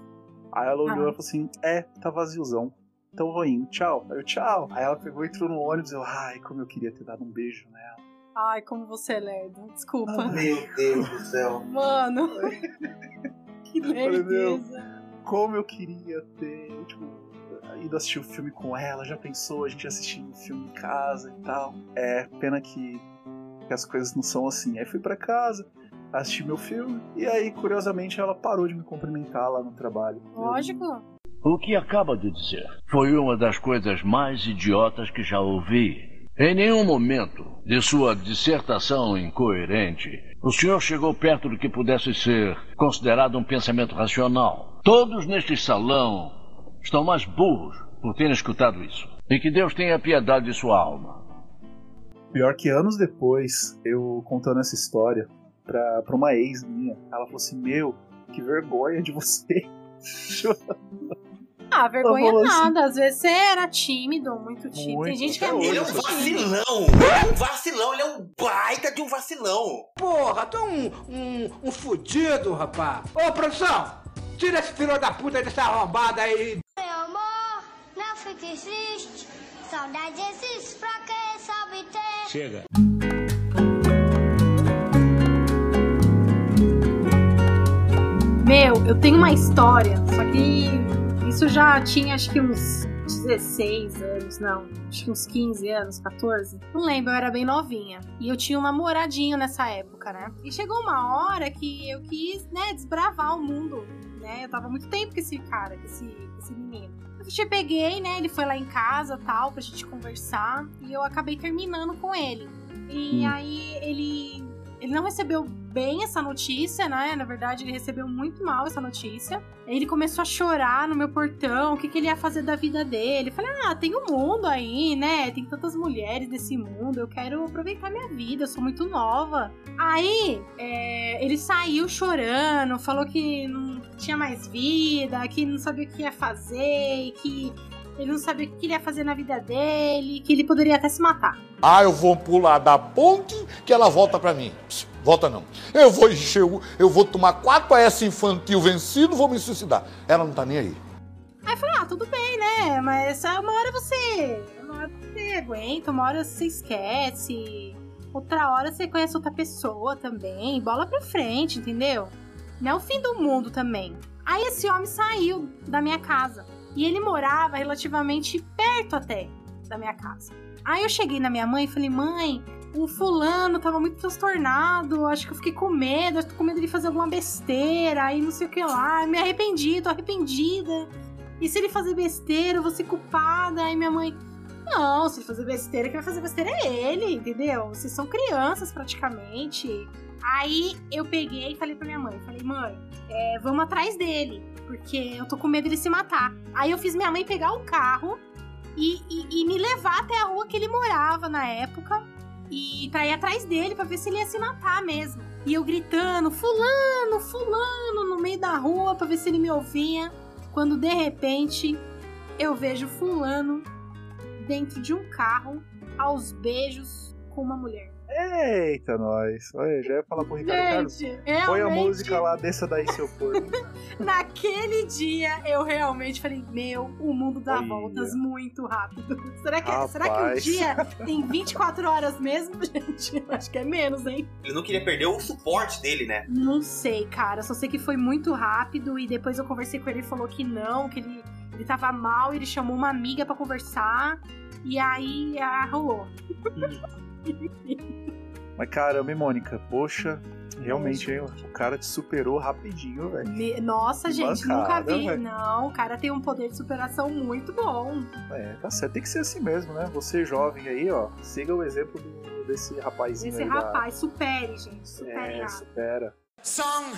[SPEAKER 2] Aí ela olhou
[SPEAKER 3] Ah.
[SPEAKER 2] e falou assim: É, tá vaziozão. Então vou indo, tchau. Aí eu, tchau. Aí ela pegou e entrou no ônibus. Eu, ai, como eu queria ter dado um beijo nela.
[SPEAKER 3] Ai, como você é lerdo. Desculpa.
[SPEAKER 2] Ah.
[SPEAKER 1] Meu Deus do céu.
[SPEAKER 3] Mano. que lerdeza.
[SPEAKER 2] Como eu queria ter, tipo, ido assistir o filme com ela. Já pensou a gente assistindo o filme em casa e tal. É, pena que, que as coisas não são assim. Aí fui pra casa, assisti meu filme. E aí, curiosamente, ela parou de me cumprimentar lá no trabalho.
[SPEAKER 3] Lógico.
[SPEAKER 10] O que acaba de dizer foi uma das coisas mais idiotas que já ouvi. Em nenhum momento de sua dissertação incoerente, o senhor chegou perto do que pudesse ser considerado um pensamento racional. Todos neste salão estão mais burros por terem escutado isso. E que Deus tenha piedade de sua alma.
[SPEAKER 2] Pior que anos depois, eu contando essa história pra, pra uma ex minha, ela falou assim: Meu, que vergonha de você.
[SPEAKER 3] Ah, vergonha
[SPEAKER 2] assim-
[SPEAKER 3] nada. Às vezes você era tímido, muito tímido.
[SPEAKER 2] Muito,
[SPEAKER 3] Tem gente que é muito
[SPEAKER 1] Ele é um vacilão. É um vacilão. Ele é um baita de um vacilão.
[SPEAKER 5] Porra, tu é um, um, um fudido, rapaz. Ô, produção, tira esse filho da puta dessa arrombada aí.
[SPEAKER 8] Meu amor, não fique triste. Saudade existe pra quem sabe ter.
[SPEAKER 10] Chega.
[SPEAKER 3] Meu, eu tenho uma história, só que isso já tinha acho que uns 16 anos, não, acho que uns 15 anos, 14. Não lembro, eu era bem novinha. E eu tinha um namoradinho nessa época, né? E chegou uma hora que eu quis, né, desbravar o mundo, né? Eu tava muito tempo com esse cara, com esse, com esse menino. Eu te peguei, né? Ele foi lá em casa tal, pra gente conversar. E eu acabei terminando com ele. E
[SPEAKER 2] Hum.
[SPEAKER 3] aí ele. Ele não recebeu bem essa notícia, né? Na verdade, ele recebeu muito mal essa notícia. Ele começou a chorar no meu portão, o que, que ele ia fazer da vida dele. Eu falei, ah, tem um mundo aí, né? Tem tantas mulheres desse mundo, eu quero aproveitar minha vida, eu sou muito nova. Aí, é, ele saiu chorando, falou que não tinha mais vida, que não sabia o que ia fazer, que ele não sabia o que ele ia fazer na vida dele, que ele poderia até se matar.
[SPEAKER 11] Ah, eu vou pular da ponte que ela volta pra mim. Pss, volta não. Eu vou encher, o- eu vou tomar 4 AS infantil vencido, vou me suicidar. Ela não tá nem aí.
[SPEAKER 3] Aí eu falei, ah, tudo bem, né? Mas ah, uma hora você. Uma hora você aguenta, uma hora você esquece. Outra hora você conhece outra pessoa também. Bola pra frente, entendeu? Não é o fim do mundo também. Aí esse homem saiu da minha casa. E ele morava relativamente perto até da minha casa. Aí eu cheguei na minha mãe e falei, mãe, o fulano tava muito transtornado, acho que eu fiquei com medo, acho que tô com medo de fazer alguma besteira, aí não sei o que lá, me arrependi, tô arrependida. E se ele fazer besteira, eu vou ser culpada. Aí minha mãe, não, se ele fazer besteira, quem vai fazer besteira é ele, entendeu? Vocês são crianças praticamente. Aí eu peguei e falei pra minha mãe, falei, mãe, é, vamos atrás dele, porque eu tô com medo dele se matar. Aí eu fiz minha mãe pegar o carro e, e- e me levar até a rua que ele morava na época e pra ir atrás dele pra ver se ele ia se matar mesmo. E eu gritando, fulano, fulano, no meio da rua pra ver se ele me ouvia. Quando de repente eu vejo fulano dentro de um carro, aos beijos, com uma mulher.
[SPEAKER 2] Eita, nós. Olha, já ia falar pro Ricardo
[SPEAKER 3] Gente,
[SPEAKER 2] Carlos. Põe a
[SPEAKER 3] realmente-
[SPEAKER 2] música lá, desça daí, seu porco.
[SPEAKER 3] Naquele dia eu realmente falei: Meu, o mundo dá
[SPEAKER 2] Olha.
[SPEAKER 3] voltas muito rápido. Será que, será que um
[SPEAKER 1] Rapaz.
[SPEAKER 3] dia tem 24 horas mesmo, gente? Eu acho que é menos, hein?
[SPEAKER 1] Ele não queria perder o suporte dele, né?
[SPEAKER 3] Não sei, cara. Só sei que foi muito rápido e depois eu conversei com ele e falou que não, que ele, ele tava mal, ele chamou uma amiga pra conversar e aí ah, rolou.
[SPEAKER 2] Mas caramba, hein, Mônica? Poxa, realmente, hein, o cara te superou rapidinho, velho.
[SPEAKER 3] Nossa,
[SPEAKER 2] Que
[SPEAKER 3] gente,
[SPEAKER 2] bancada,
[SPEAKER 3] nunca vi.
[SPEAKER 2] velho.
[SPEAKER 3] Não, o cara tem um poder de superação muito bom.
[SPEAKER 2] É, tá certo. Tem que ser assim mesmo, né? Você jovem aí, ó, siga o exemplo do- desse rapazinho
[SPEAKER 3] Esse
[SPEAKER 2] aí da-
[SPEAKER 3] rapaz, supere, gente. Supere.
[SPEAKER 2] É, supera.
[SPEAKER 12] Song,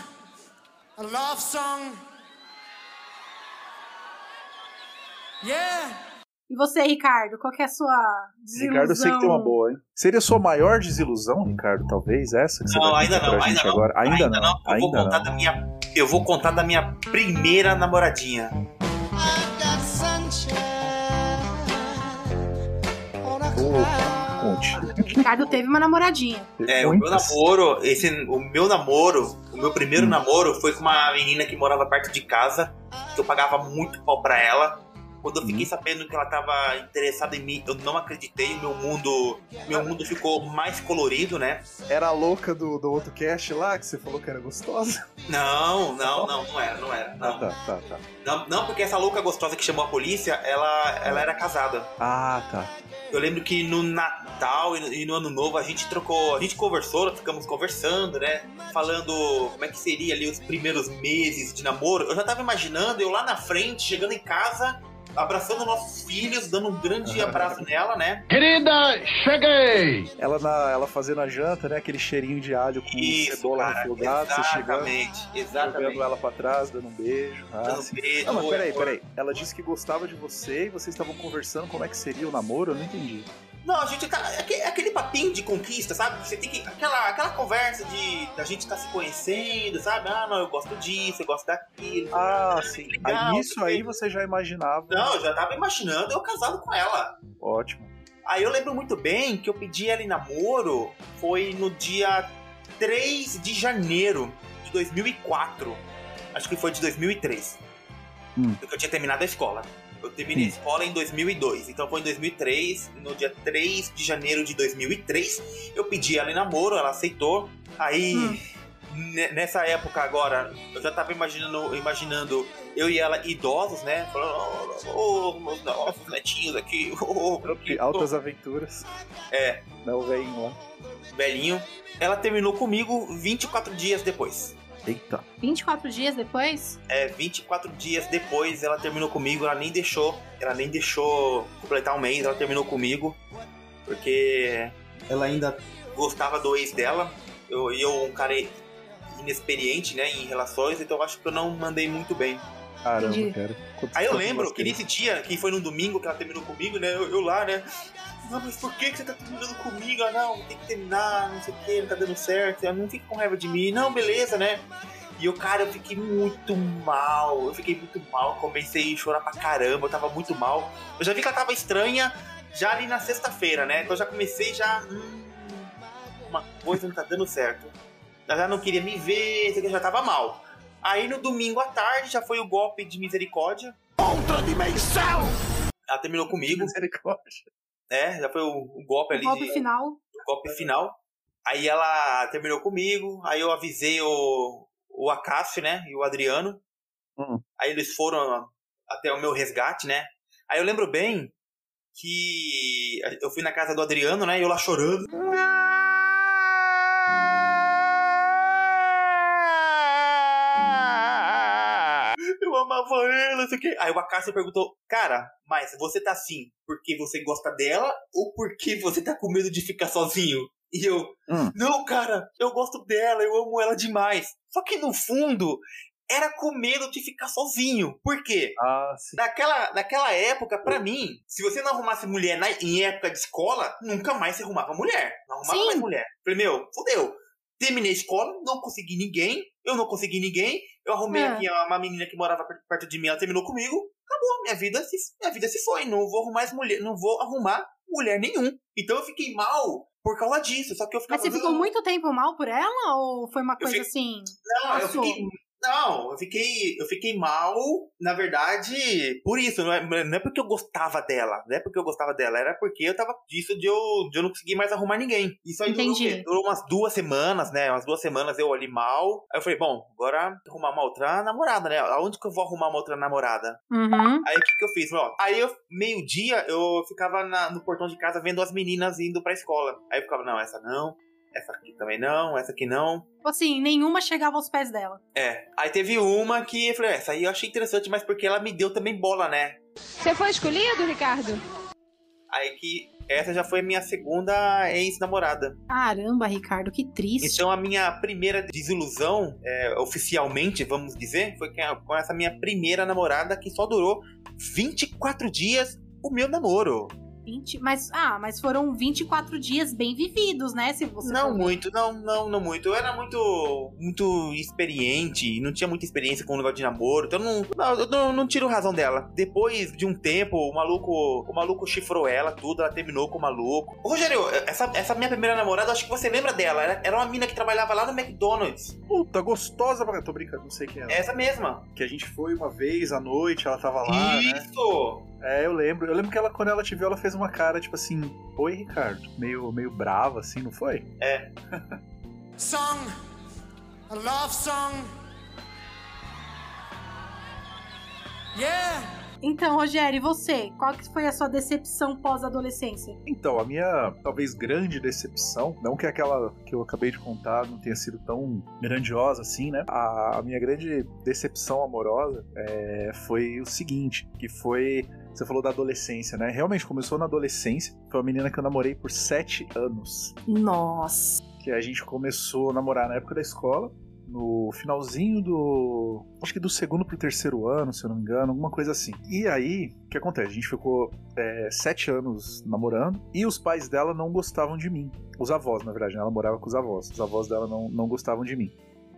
[SPEAKER 12] a love song. Yeah.
[SPEAKER 3] E você, Ricardo, qual que é a sua desilusão?
[SPEAKER 2] Ricardo, eu sei que tem uma boa, hein? Seria a sua maior desilusão, Ricardo? Talvez essa que você
[SPEAKER 1] Não, ainda não, ainda não.
[SPEAKER 2] agora? Ainda, não,
[SPEAKER 1] Eu vou
[SPEAKER 2] ainda
[SPEAKER 1] contar
[SPEAKER 2] não.
[SPEAKER 1] da minha. Eu vou contar da minha primeira namoradinha.
[SPEAKER 2] Conte.
[SPEAKER 3] Ricardo teve uma namoradinha.
[SPEAKER 1] É, o meu namoro, esse, o meu namoro, o meu primeiro namoro foi com uma menina que morava perto de casa, que eu pagava muito pau pra ela. Quando eu fiquei sabendo que ela tava interessada em mim, eu não acreditei, meu mundo, meu mundo ficou mais colorido, né?
[SPEAKER 2] Era a louca do, do outro cast lá, que você falou que era gostosa?
[SPEAKER 1] Não, não, não, não era, não era. Não,
[SPEAKER 2] Tá, tá, tá.
[SPEAKER 1] não, não porque essa louca gostosa que chamou a polícia, ela, ela era casada.
[SPEAKER 2] Ah, tá.
[SPEAKER 1] Eu lembro que no Natal e no, no Ano Novo a gente trocou, a gente conversou, ficamos conversando, né? Falando como é que seria ali os primeiros meses de namoro. Eu já tava imaginando eu lá na frente, chegando em casa, abraçando nossos filhos, dando um grande abraço nela, né?
[SPEAKER 10] Querida, cheguei!
[SPEAKER 2] Ela, na, ela fazendo a janta, né? Aquele cheirinho de alho com
[SPEAKER 1] Isso,
[SPEAKER 2] cebola refogada, você chegando,
[SPEAKER 1] exatamente, exatamente.
[SPEAKER 2] jogando ela pra trás, dando um beijo. Ah,
[SPEAKER 1] Dando
[SPEAKER 2] sim.
[SPEAKER 1] beijo,
[SPEAKER 2] Não, mas peraí, peraí. Ela disse que gostava de você e vocês estavam conversando como é que seria o namoro? Eu não entendi.
[SPEAKER 1] Não, a gente tá. é é aquele papinho de conquista, sabe? Você tem que. Aquela, aquela conversa de da gente tá se conhecendo, sabe? Ah, não, eu gosto disso, eu gosto daquilo.
[SPEAKER 2] Ah, sim.
[SPEAKER 1] legal,
[SPEAKER 2] Aí isso aí você já imaginava.
[SPEAKER 1] Não, eu já tava imaginando eu casado com ela.
[SPEAKER 2] Ótimo.
[SPEAKER 1] Aí eu lembro muito bem que eu pedi ela em namoro foi no dia 3 de janeiro de 2004. Acho que foi de 2003.
[SPEAKER 2] Hum.
[SPEAKER 1] Porque eu tinha terminado a escola. Eu terminei a escola em 2002. Então foi em 2003, no dia 3 de janeiro de 2003, eu pedi ela em namoro, ela aceitou. Aí,
[SPEAKER 3] Hum.
[SPEAKER 1] ne- nessa época agora, eu já tava imaginando, imaginando eu e ela idosos, né? Falando, ô, ô, meus nossos netinhos aqui, ô,
[SPEAKER 2] Que Altas aventuras.
[SPEAKER 1] É.
[SPEAKER 2] Não, velhinho lá.
[SPEAKER 1] velhinho. Ela terminou comigo 24 dias depois.
[SPEAKER 2] Eita.
[SPEAKER 3] 24 dias depois?
[SPEAKER 1] É, 24 dias depois ela terminou comigo, ela nem deixou, ela nem deixou completar um mês, ela terminou comigo, porque ela ainda gostava do ex dela. Eu, e eu, um cara inexperiente, né, em relações, então eu acho que eu não mandei muito bem.
[SPEAKER 2] Caramba, cara.
[SPEAKER 1] Aí eu lembro que nesse dia, que foi num domingo que ela terminou comigo, né? Eu, eu lá, né? Não, mas por que, que você tá terminando comigo? Ah, não, tem que terminar, não sei o que, não tá dando certo. Ela não fica com raiva de mim. Não, beleza, né? E eu, cara, eu fiquei muito mal. Eu fiquei muito mal. Comecei a chorar pra caramba. Eu tava muito mal. Eu já vi que ela tava estranha já ali na sexta-feira, né? Então eu já comecei já. Hum, uma coisa não tá dando certo. Ela já não queria me ver, eu já tava mal. Aí no domingo à tarde já foi o golpe de misericórdia. Outra dimensão! Ela terminou comigo.
[SPEAKER 2] Misericórdia.
[SPEAKER 1] É, já foi o, o golpe ali
[SPEAKER 3] Golpe
[SPEAKER 1] de
[SPEAKER 3] final.
[SPEAKER 1] o golpe final. Aí ela terminou comigo, aí eu avisei o, o Acácio, né, e o Adriano.
[SPEAKER 2] Hum.
[SPEAKER 1] Aí eles foram até o meu resgate, né. Aí eu lembro bem que eu fui na casa do Adriano, né, e eu lá chorando. Eu amava ela, não sei o quê. Aí o Acácio perguntou, cara, mas você tá assim porque você gosta dela ou porque você tá com medo de ficar sozinho? E eu,
[SPEAKER 2] Hum.
[SPEAKER 1] não, cara, eu gosto dela, eu amo ela demais. Só que no fundo, era com medo de ficar sozinho. Por quê?
[SPEAKER 2] Ah, sim.
[SPEAKER 1] Naquela, naquela época, pra mim, se você não arrumasse mulher na- em época de escola, nunca mais você arrumava mulher. Não arrumava
[SPEAKER 3] Sim.
[SPEAKER 1] mais mulher. Falei, meu, fudeu. Terminei a escola, não consegui ninguém, eu não consegui ninguém. Eu arrumei
[SPEAKER 3] É.
[SPEAKER 1] aqui uma menina que morava per- perto de mim, ela terminou comigo. Acabou, minha vida se, minha vida se foi. Não vou arrumar mais mulher, não vou arrumar mulher nenhum. Então eu fiquei mal por causa disso. Só que eu ficava.
[SPEAKER 3] Mas você ficou
[SPEAKER 1] "Não,
[SPEAKER 3] muito tempo mal por ela? Ou foi uma coisa
[SPEAKER 1] fico-
[SPEAKER 3] assim?
[SPEAKER 1] Não, eu
[SPEAKER 3] passou?
[SPEAKER 1] fiquei. Não, eu fiquei, eu fiquei mal, na verdade, por isso. Não é, não é porque eu gostava dela. Não é porque eu gostava dela. Era porque eu tava disso de eu, de eu não conseguir mais arrumar ninguém. Isso aí durou,
[SPEAKER 3] Entendi.
[SPEAKER 1] quê? durou umas duas semanas, né? Umas duas semanas eu ali mal. Aí eu falei, bom, agora arrumar uma outra namorada, né? Aonde que eu vou arrumar uma outra namorada?
[SPEAKER 3] Uhum.
[SPEAKER 1] Aí o que, que eu fiz? Ó, aí eu, meio-dia, eu ficava na- no portão de casa vendo as meninas indo pra escola. Aí eu ficava, não, essa não, essa aqui também não, essa aqui não.
[SPEAKER 3] Tipo assim, nenhuma chegava aos pés dela.
[SPEAKER 1] É. Aí teve uma que eu falei, essa aí eu achei interessante, mas porque ela me deu também bola, né?
[SPEAKER 13] Você foi escolhido, Ricardo?
[SPEAKER 1] Aí que essa já foi a minha segunda ex-namorada.
[SPEAKER 3] Caramba, Ricardo, que triste.
[SPEAKER 1] Então a minha primeira desilusão, é, oficialmente, vamos dizer, foi com essa minha primeira namorada que só durou 24 dias o meu namoro.
[SPEAKER 3] 20, mas, ah, mas foram 24 dias bem vividos, né? Se você
[SPEAKER 1] Não
[SPEAKER 3] for
[SPEAKER 1] muito, não, não, não muito. Eu era muito, muito experiente, não tinha muita experiência com o negócio de namoro, então não, não, eu não, não tiro razão dela. Depois de um tempo, o maluco, o maluco chifrou ela, tudo, ela terminou com o maluco. Ô, Rogério, essa, essa minha primeira namorada, acho que você lembra dela, era, era uma mina que trabalhava lá no McDonald's.
[SPEAKER 2] Puta, gostosa pra. Tô brincando, não sei quem é.
[SPEAKER 1] Essa mesma.
[SPEAKER 2] Que a gente foi uma vez à noite, ela tava lá, né? É, eu lembro. Eu lembro que ela, quando ela te viu, ela fez uma cara, tipo assim, oi, Ricardo. Meio, meio brava, assim, não foi?
[SPEAKER 1] É.
[SPEAKER 12] Song, a love song. Yeah!
[SPEAKER 3] Então, Rogério, e você? Qual que foi a sua decepção pós-adolescência?
[SPEAKER 2] Então, a minha talvez grande decepção, não que aquela que eu acabei de contar não tenha sido tão grandiosa assim, né? A, a minha grande decepção amorosa é, foi o seguinte, que foi você falou da adolescência, né? Realmente começou na adolescência. Foi uma menina que eu namorei por sete anos.
[SPEAKER 3] Nossa.
[SPEAKER 2] Que a gente começou a namorar na época da escola. No finalzinho do. Acho que do segundo pro terceiro ano, se eu não me engano, alguma coisa assim. E aí, o que acontece? A gente ficou é, sete anos namorando e os pais dela não gostavam de mim. Os avós, na verdade, né? ela morava com os avós. Os avós dela não, não gostavam de mim.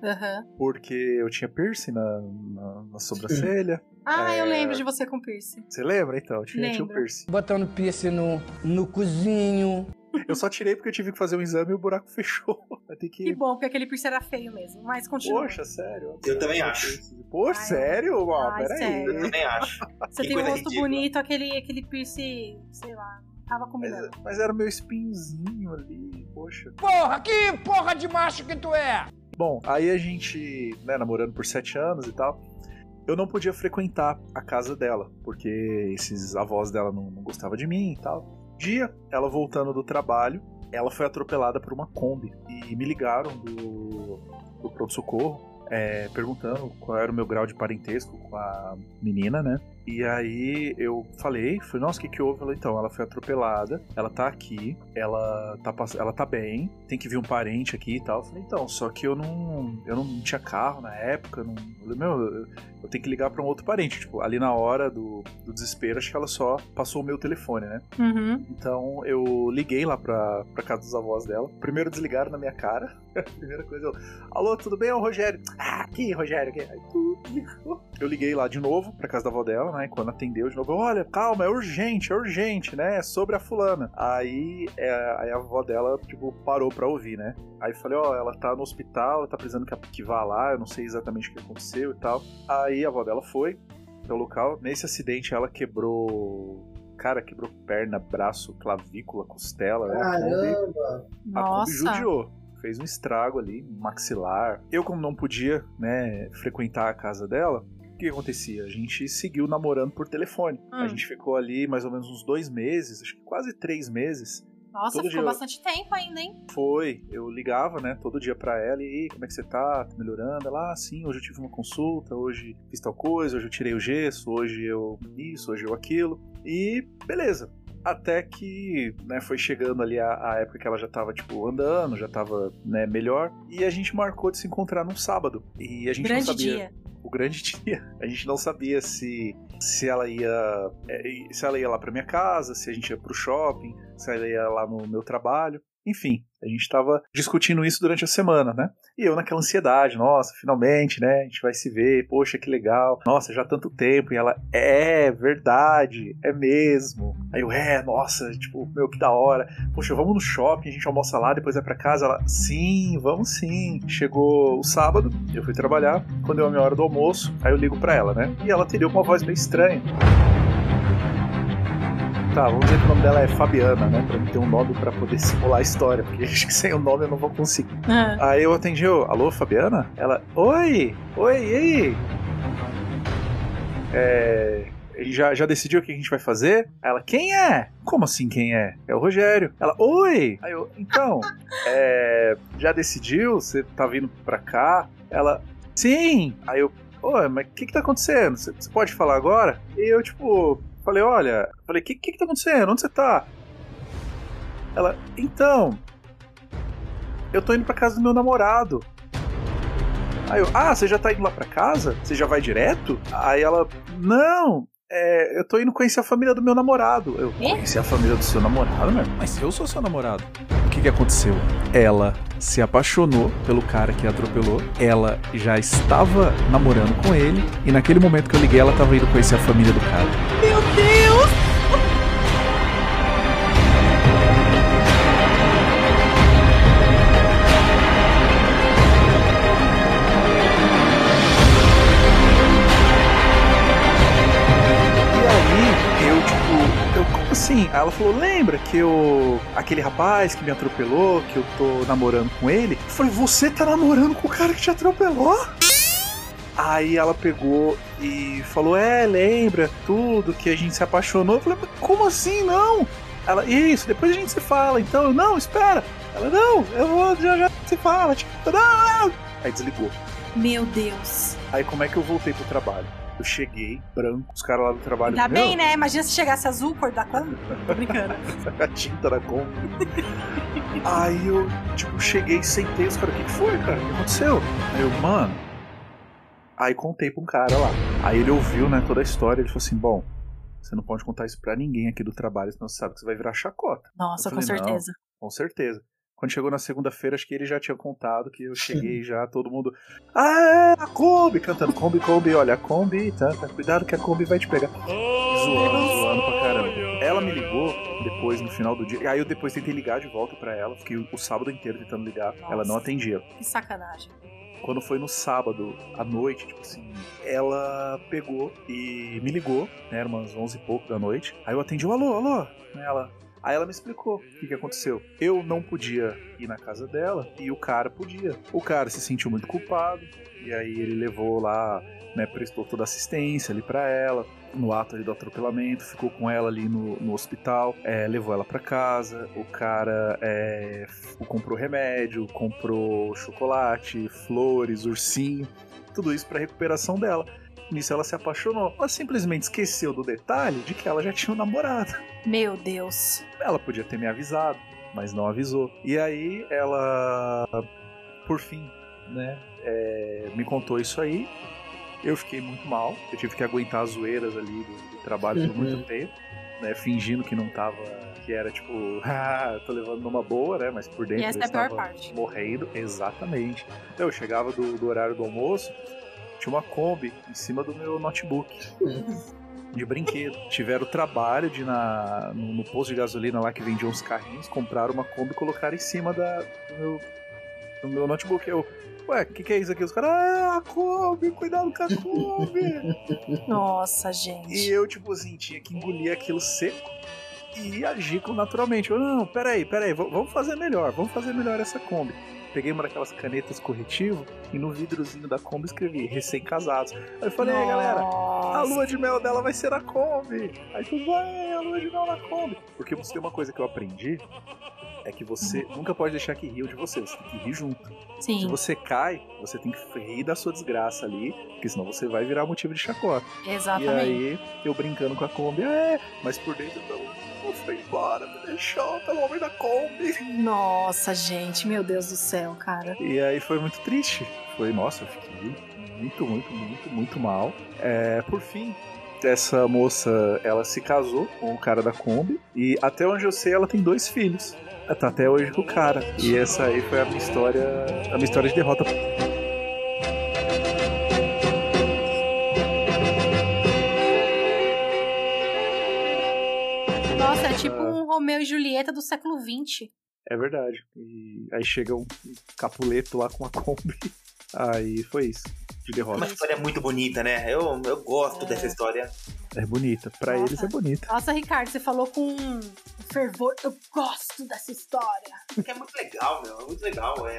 [SPEAKER 3] Aham.
[SPEAKER 2] Porque eu tinha piercing na, na, na sobrancelha.
[SPEAKER 3] Ah, eu
[SPEAKER 2] É,
[SPEAKER 3] lembro de você com piercing.
[SPEAKER 2] Você lembra? Então, eu tinha, tinha um piercing.
[SPEAKER 5] Botando piercing no, no cozinho.
[SPEAKER 2] Eu só tirei porque eu tive que fazer um exame e o buraco fechou. Que.
[SPEAKER 3] Que bom, porque aquele piercing era feio mesmo. Mas continua.
[SPEAKER 2] Poxa, sério?
[SPEAKER 1] Eu também acho.
[SPEAKER 2] Pô, sério,
[SPEAKER 3] ai,
[SPEAKER 2] Peraí.
[SPEAKER 3] sério.
[SPEAKER 1] Eu também acho.
[SPEAKER 3] Você
[SPEAKER 1] Que
[SPEAKER 3] tem um rosto
[SPEAKER 1] ridícula.
[SPEAKER 3] bonito, aquele, aquele piercing, sei lá, tava combinando.
[SPEAKER 2] Mas, mas era o meu espinhozinho ali, poxa.
[SPEAKER 5] Porra, que porra de macho que tu é?
[SPEAKER 2] Bom, aí a gente, né, namorando por sete anos e tal, eu não podia frequentar a casa dela, porque esses avós dela não, não gostavam de mim e tal. Dia, ela voltando do trabalho, ela foi atropelada por uma Kombi e me ligaram do, do pronto-socorro. é, perguntando qual era o meu grau de parentesco com a menina, né? E aí eu falei, falei, nossa, o que que houve? Ela, então, ela foi atropelada, ela tá aqui, ela tá, ela tá bem, tem que vir um parente aqui e tal. Eu falei, então, só que eu não, eu não tinha carro na época, não, meu, eu, tenho que ligar pra um outro parente. Tipo, ali na hora do, do desespero, acho que ela só passou o meu telefone, né?
[SPEAKER 3] Uhum.
[SPEAKER 2] Então eu liguei lá pra, pra casa dos avós dela. Primeiro desligaram na minha cara. Primeira coisa, eu, alô, tudo bem? É o Rogério. Ah, aqui, Rogério. Aqui. Aí, ligou. Eu liguei lá de novo pra casa da avó dela, né? E quando atendeu de novo, olha, calma, é urgente, é urgente, né? É sobre a fulana. Aí, é, aí a avó dela, tipo, parou pra ouvir, né? Aí falei, ó, ela tá no hospital, tá precisando que, que vá lá, eu não sei exatamente o que aconteceu e tal. Aí a avó dela foi pro local. Nesse acidente ela quebrou. Cara, quebrou perna, braço, clavícula, costela, né? A Kombi-
[SPEAKER 14] Caramba!
[SPEAKER 2] a judiou. Fez um estrago ali, maxilar. Eu, como não podia, né, frequentar a casa dela, o que acontecia? A gente seguiu namorando por telefone. A
[SPEAKER 3] Hum.
[SPEAKER 2] gente ficou ali mais ou menos uns dois meses, acho que quase três meses.
[SPEAKER 3] Nossa,
[SPEAKER 2] Todo
[SPEAKER 3] ficou
[SPEAKER 2] dia-
[SPEAKER 3] bastante tempo ainda, hein?
[SPEAKER 2] Foi, eu ligava, né, todo dia pra ela e "Ei, como é que você tá? Tá melhorando? Ela, ah, sim, hoje eu tive uma consulta, hoje fiz tal coisa, hoje eu tirei o gesso, hoje eu isso, hoje eu aquilo. E beleza. Até que, né, foi chegando ali a, a época que ela já tava, tipo, andando, já tava, né, melhor. E a gente marcou de se encontrar num sábado. E a gente
[SPEAKER 3] Grande
[SPEAKER 2] não sabia.
[SPEAKER 3] dia.
[SPEAKER 2] O grande dia. A gente não sabia se, se ela ia. eh, Se ela ia lá pra minha casa, se a gente ia pro shopping, se ela ia lá no meu trabalho. Enfim, a gente tava discutindo isso durante a semana, né? E eu naquela ansiedade, nossa, finalmente, né? A gente vai se ver, poxa, que legal. Nossa, já há tanto tempo. E ela, é, verdade, é mesmo. Aí eu, é, nossa, tipo, meu, que da hora. Poxa, vamos no shopping, a gente almoça lá, depois vai pra casa. Ela, sim, vamos sim. Chegou o sábado, eu fui trabalhar. Quando deu a minha hora do almoço, aí eu ligo pra ela, né? E ela atendeu com uma voz meio estranha. Tá, vamos dizer que o nome dela é Fabiana, né? Pra ter um nome pra poder simular a história, porque acho que sem o nome eu não vou conseguir.
[SPEAKER 3] Ah.
[SPEAKER 2] Aí eu atendi, eu, alô, Fabiana? Ela, oi, oi, e aí? É. Já, já decidiu o que a gente vai fazer? Ela, quem é? Como assim quem é? É o Rogério. Ela, oi! Aí eu, então, é, já decidiu? Você tá vindo pra cá? Ela, sim! Aí eu, Ô, mas o que que tá acontecendo? Você pode falar agora? E eu, tipo, falei, olha, falei, o que, que que tá acontecendo? Onde você tá? Ela, então, eu tô indo pra casa do meu namorado. Aí eu, ah, você já tá indo lá pra casa? Você já vai direto? Aí ela, não, é, eu tô indo conhecer a família do meu namorado. Eu, conhecer a família do seu namorado, meu? Mas eu sou seu namorado. O que que aconteceu? Ela se apaixonou pelo cara que a atropelou. Ela já estava namorando com ele. E naquele momento que eu liguei, ela tava indo conhecer a família do cara.
[SPEAKER 3] Meu Deus!
[SPEAKER 2] Assim? Aí ela falou: lembra que eu. aquele rapaz que me atropelou, que eu tô namorando com ele? Eu falei: você tá namorando com o cara que te atropelou? Aí ela pegou e falou: É, lembra tudo que a gente se apaixonou? Eu falei: Mas como assim não? Ela, isso, depois a gente se fala. Então, eu, não, espera. Ela, não, eu vou, já já se fala. Tipo, não, não. Aí desligou.
[SPEAKER 3] Meu Deus.
[SPEAKER 2] Aí como é que eu voltei pro trabalho? Eu cheguei, branco, os caras lá do trabalho.
[SPEAKER 3] Ainda
[SPEAKER 2] meu,
[SPEAKER 3] bem, né? Imagina se chegasse azul, cor da Kombi. Tô brincando.
[SPEAKER 2] a tinta da Kombi. Aí eu, tipo, cheguei, sentei, os caras, o que foi, cara? O que aconteceu? Aí eu, mano. Aí contei pra um cara lá. Aí ele ouviu, né, toda a história. Ele falou assim: bom, você não pode contar isso pra ninguém aqui do trabalho, senão você sabe que você vai virar chacota.
[SPEAKER 3] Nossa, com
[SPEAKER 2] falei, "Não,
[SPEAKER 3] certeza.
[SPEAKER 2] com certeza. Quando chegou na segunda-feira, acho que ele já tinha contado que eu cheguei já, todo mundo. Ah, a Kombi! Cantando Kombi, Kombi, olha, a Kombi, tá, tá, cuidado que a Kombi vai te pegar. Zoando, zoando pra caramba. Ela me ligou depois, no final do dia. Aí eu depois tentei ligar de volta pra ela, fiquei o, sábado inteiro tentando ligar. Ela não atendia.
[SPEAKER 3] Que sacanagem.
[SPEAKER 2] Quando foi no sábado à noite, tipo assim, ela pegou e me ligou, né? Era umas 11 e pouco da noite. Aí eu atendi, alô, alô. Né, Ela, aí ela me explicou o que, que aconteceu. Eu não podia ir na casa dela e o cara podia. O cara se sentiu muito culpado e aí ele levou lá, né? Prestou toda a assistência ali pra ela. No ato ali do atropelamento, ficou com ela ali no, no hospital, é, levou ela pra casa. O cara é, comprou remédio, comprou chocolate, flores, ursinho, tudo isso pra recuperação dela. Nisso ela se apaixonou. Ela simplesmente esqueceu do detalhe de que ela já tinha um namorado.
[SPEAKER 3] Meu Deus.
[SPEAKER 2] Ela podia ter me avisado, mas não avisou. E aí ela, por fim, né, é, me contou isso aí. Eu fiquei muito mal. Eu tive que aguentar as zoeiras ali do, do trabalho por muito tempo, né, fingindo que não tava, que era tipo, ah, tô levando numa boa, né, mas por dentro
[SPEAKER 3] E essa
[SPEAKER 2] eu
[SPEAKER 3] é a pior
[SPEAKER 2] estava
[SPEAKER 3] parte.
[SPEAKER 2] morrendo, exatamente. Então, eu chegava do, do horário do almoço, tinha uma Kombi em cima do meu notebook. De brinquedo. Tiveram o trabalho de ir na, no, no posto de gasolina lá que vendia uns carrinhos, comprar uma Kombi e colocar em cima da, do, meu, do meu notebook. Eu, ué, o que, que é isso aqui? Os caras, ah, a Kombi, cuidado com a Kombi.
[SPEAKER 3] Nossa, gente.
[SPEAKER 2] e eu, tipo assim, tinha que engolir aquilo seco e agir naturalmente. Eu, não, peraí, peraí, vamos fazer melhor, vamos fazer melhor essa Kombi. Peguei uma daquelas canetas corretivo e no vidrozinho da Kombi escrevi recém-casados. Aí eu falei, aí galera, a lua de mel dela vai ser na Kombi. Aí tu vai, a lua de mel na Kombi. Porque você tem uma coisa que eu aprendi, é que você nunca pode deixar que riam de você, você tem que rir junto.
[SPEAKER 3] Sim.
[SPEAKER 2] Se você cai, você tem que rir da sua desgraça ali, porque senão você vai virar motivo de chacota.
[SPEAKER 3] Exatamente.
[SPEAKER 2] E aí, eu brincando com a Kombi, é, mas por dentro não, foi embora, me deixou pelo homem da Kombi.
[SPEAKER 3] Nossa, gente, meu Deus do céu, cara.
[SPEAKER 2] E aí foi muito triste. Foi, nossa, eu fiquei muito, muito, muito, muito mal. É, por fim, essa moça, ela se casou com o cara da Kombi e até onde eu sei, ela tem dois filhos. Tá até hoje com o cara. E essa aí foi a minha história, a minha história de derrota.
[SPEAKER 3] Romeu e Julieta do século XX.
[SPEAKER 2] É verdade. E aí chega um capuleto lá com a Kombi. Aí foi isso. De
[SPEAKER 1] É
[SPEAKER 2] derrota.
[SPEAKER 1] uma história muito bonita, né? Eu, eu gosto dessa história.
[SPEAKER 2] É bonita. Pra eles é bonita.
[SPEAKER 3] Nossa, Ricardo, você falou com fervor. Eu gosto dessa história.
[SPEAKER 1] Porque é muito legal, meu. É muito legal. É.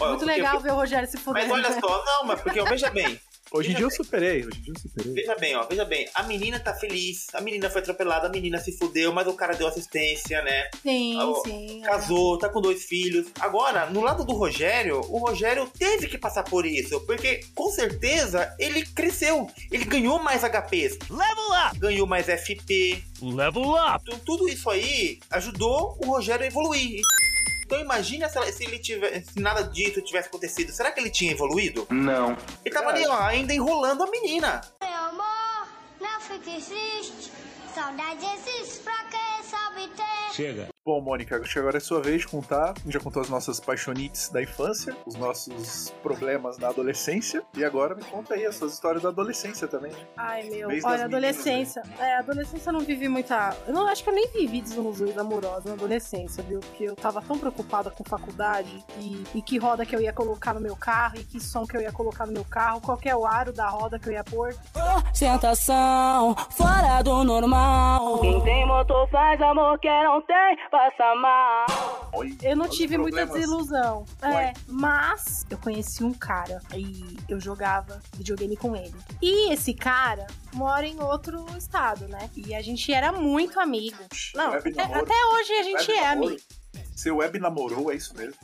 [SPEAKER 1] Olha,
[SPEAKER 3] Muito
[SPEAKER 1] porque-
[SPEAKER 3] legal ver o Rogério se fudendo.
[SPEAKER 1] Mas olha só, não, mas porque, ó, veja bem.
[SPEAKER 2] Hoje em dia eu
[SPEAKER 1] bem.
[SPEAKER 2] superei. Hoje em dia eu superei.
[SPEAKER 1] Veja bem, ó, veja bem. A menina tá feliz, a menina foi atropelada, a menina se fudeu, mas o cara deu assistência, né?
[SPEAKER 3] Sim,
[SPEAKER 1] Ó,
[SPEAKER 3] sim.
[SPEAKER 1] Casou, tá com dois filhos. Agora, no lado do Rogério, o Rogério teve que passar por isso, porque com certeza ele cresceu. Ele ganhou mais HPs. Level up! Ganhou mais FP. Level up! Então, tudo isso aí ajudou o Rogério a evoluir. Então imagina se, ela- se ele tivesse, se nada disso tivesse acontecido. Será que ele tinha evoluído?
[SPEAKER 2] Não.
[SPEAKER 1] Ele tava ali, ó, ainda enrolando a menina.
[SPEAKER 8] Meu amor, não fique triste. Saudade existe pra quem sabe ter.
[SPEAKER 2] Chega. Bom, Mônica, acho que agora é sua vez de contar. A gente já contou as nossas paixonites da infância, os nossos problemas na adolescência. E agora me conta aí as suas histórias da adolescência também.
[SPEAKER 3] Ai, meu.
[SPEAKER 2] Vez
[SPEAKER 3] Olha,
[SPEAKER 2] das meninas,
[SPEAKER 3] adolescência. É, adolescência eu não vivi muita. Eu não acho que eu nem vivi desilusões amorosas na adolescência, viu? Porque eu tava tão preocupada com faculdade e, e que roda que eu ia colocar no meu carro e que som que eu ia colocar no meu carro, qual que é o aro da roda que eu ia pôr.
[SPEAKER 14] Ostentação, fora do normal. Quem tem motor faz amor, quem não tem, passa mal.
[SPEAKER 3] Eu não tive muita desilusão. É, mas eu conheci um cara e eu jogava videogame com ele. E esse cara mora em outro estado, né? E a gente era muito amigo. Não, até, até hoje a gente
[SPEAKER 2] Web
[SPEAKER 3] é
[SPEAKER 2] namoro?
[SPEAKER 3] amigo.
[SPEAKER 2] Seu web namorou, é isso mesmo?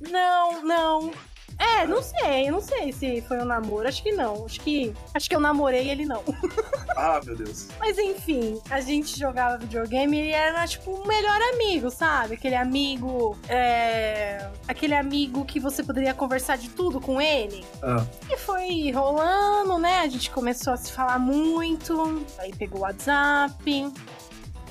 [SPEAKER 3] Não, não. É, não sei, não sei se foi um namoro, acho que não. Acho que acho que eu namorei ele não.
[SPEAKER 2] Ah, meu Deus.
[SPEAKER 3] Mas enfim, a gente jogava videogame e ele era tipo o melhor amigo, sabe? Aquele amigo. É... Aquele amigo que você poderia conversar de tudo com ele.
[SPEAKER 2] Ah.
[SPEAKER 3] E foi rolando, né? A gente começou a se falar muito. Aí pegou o WhatsApp.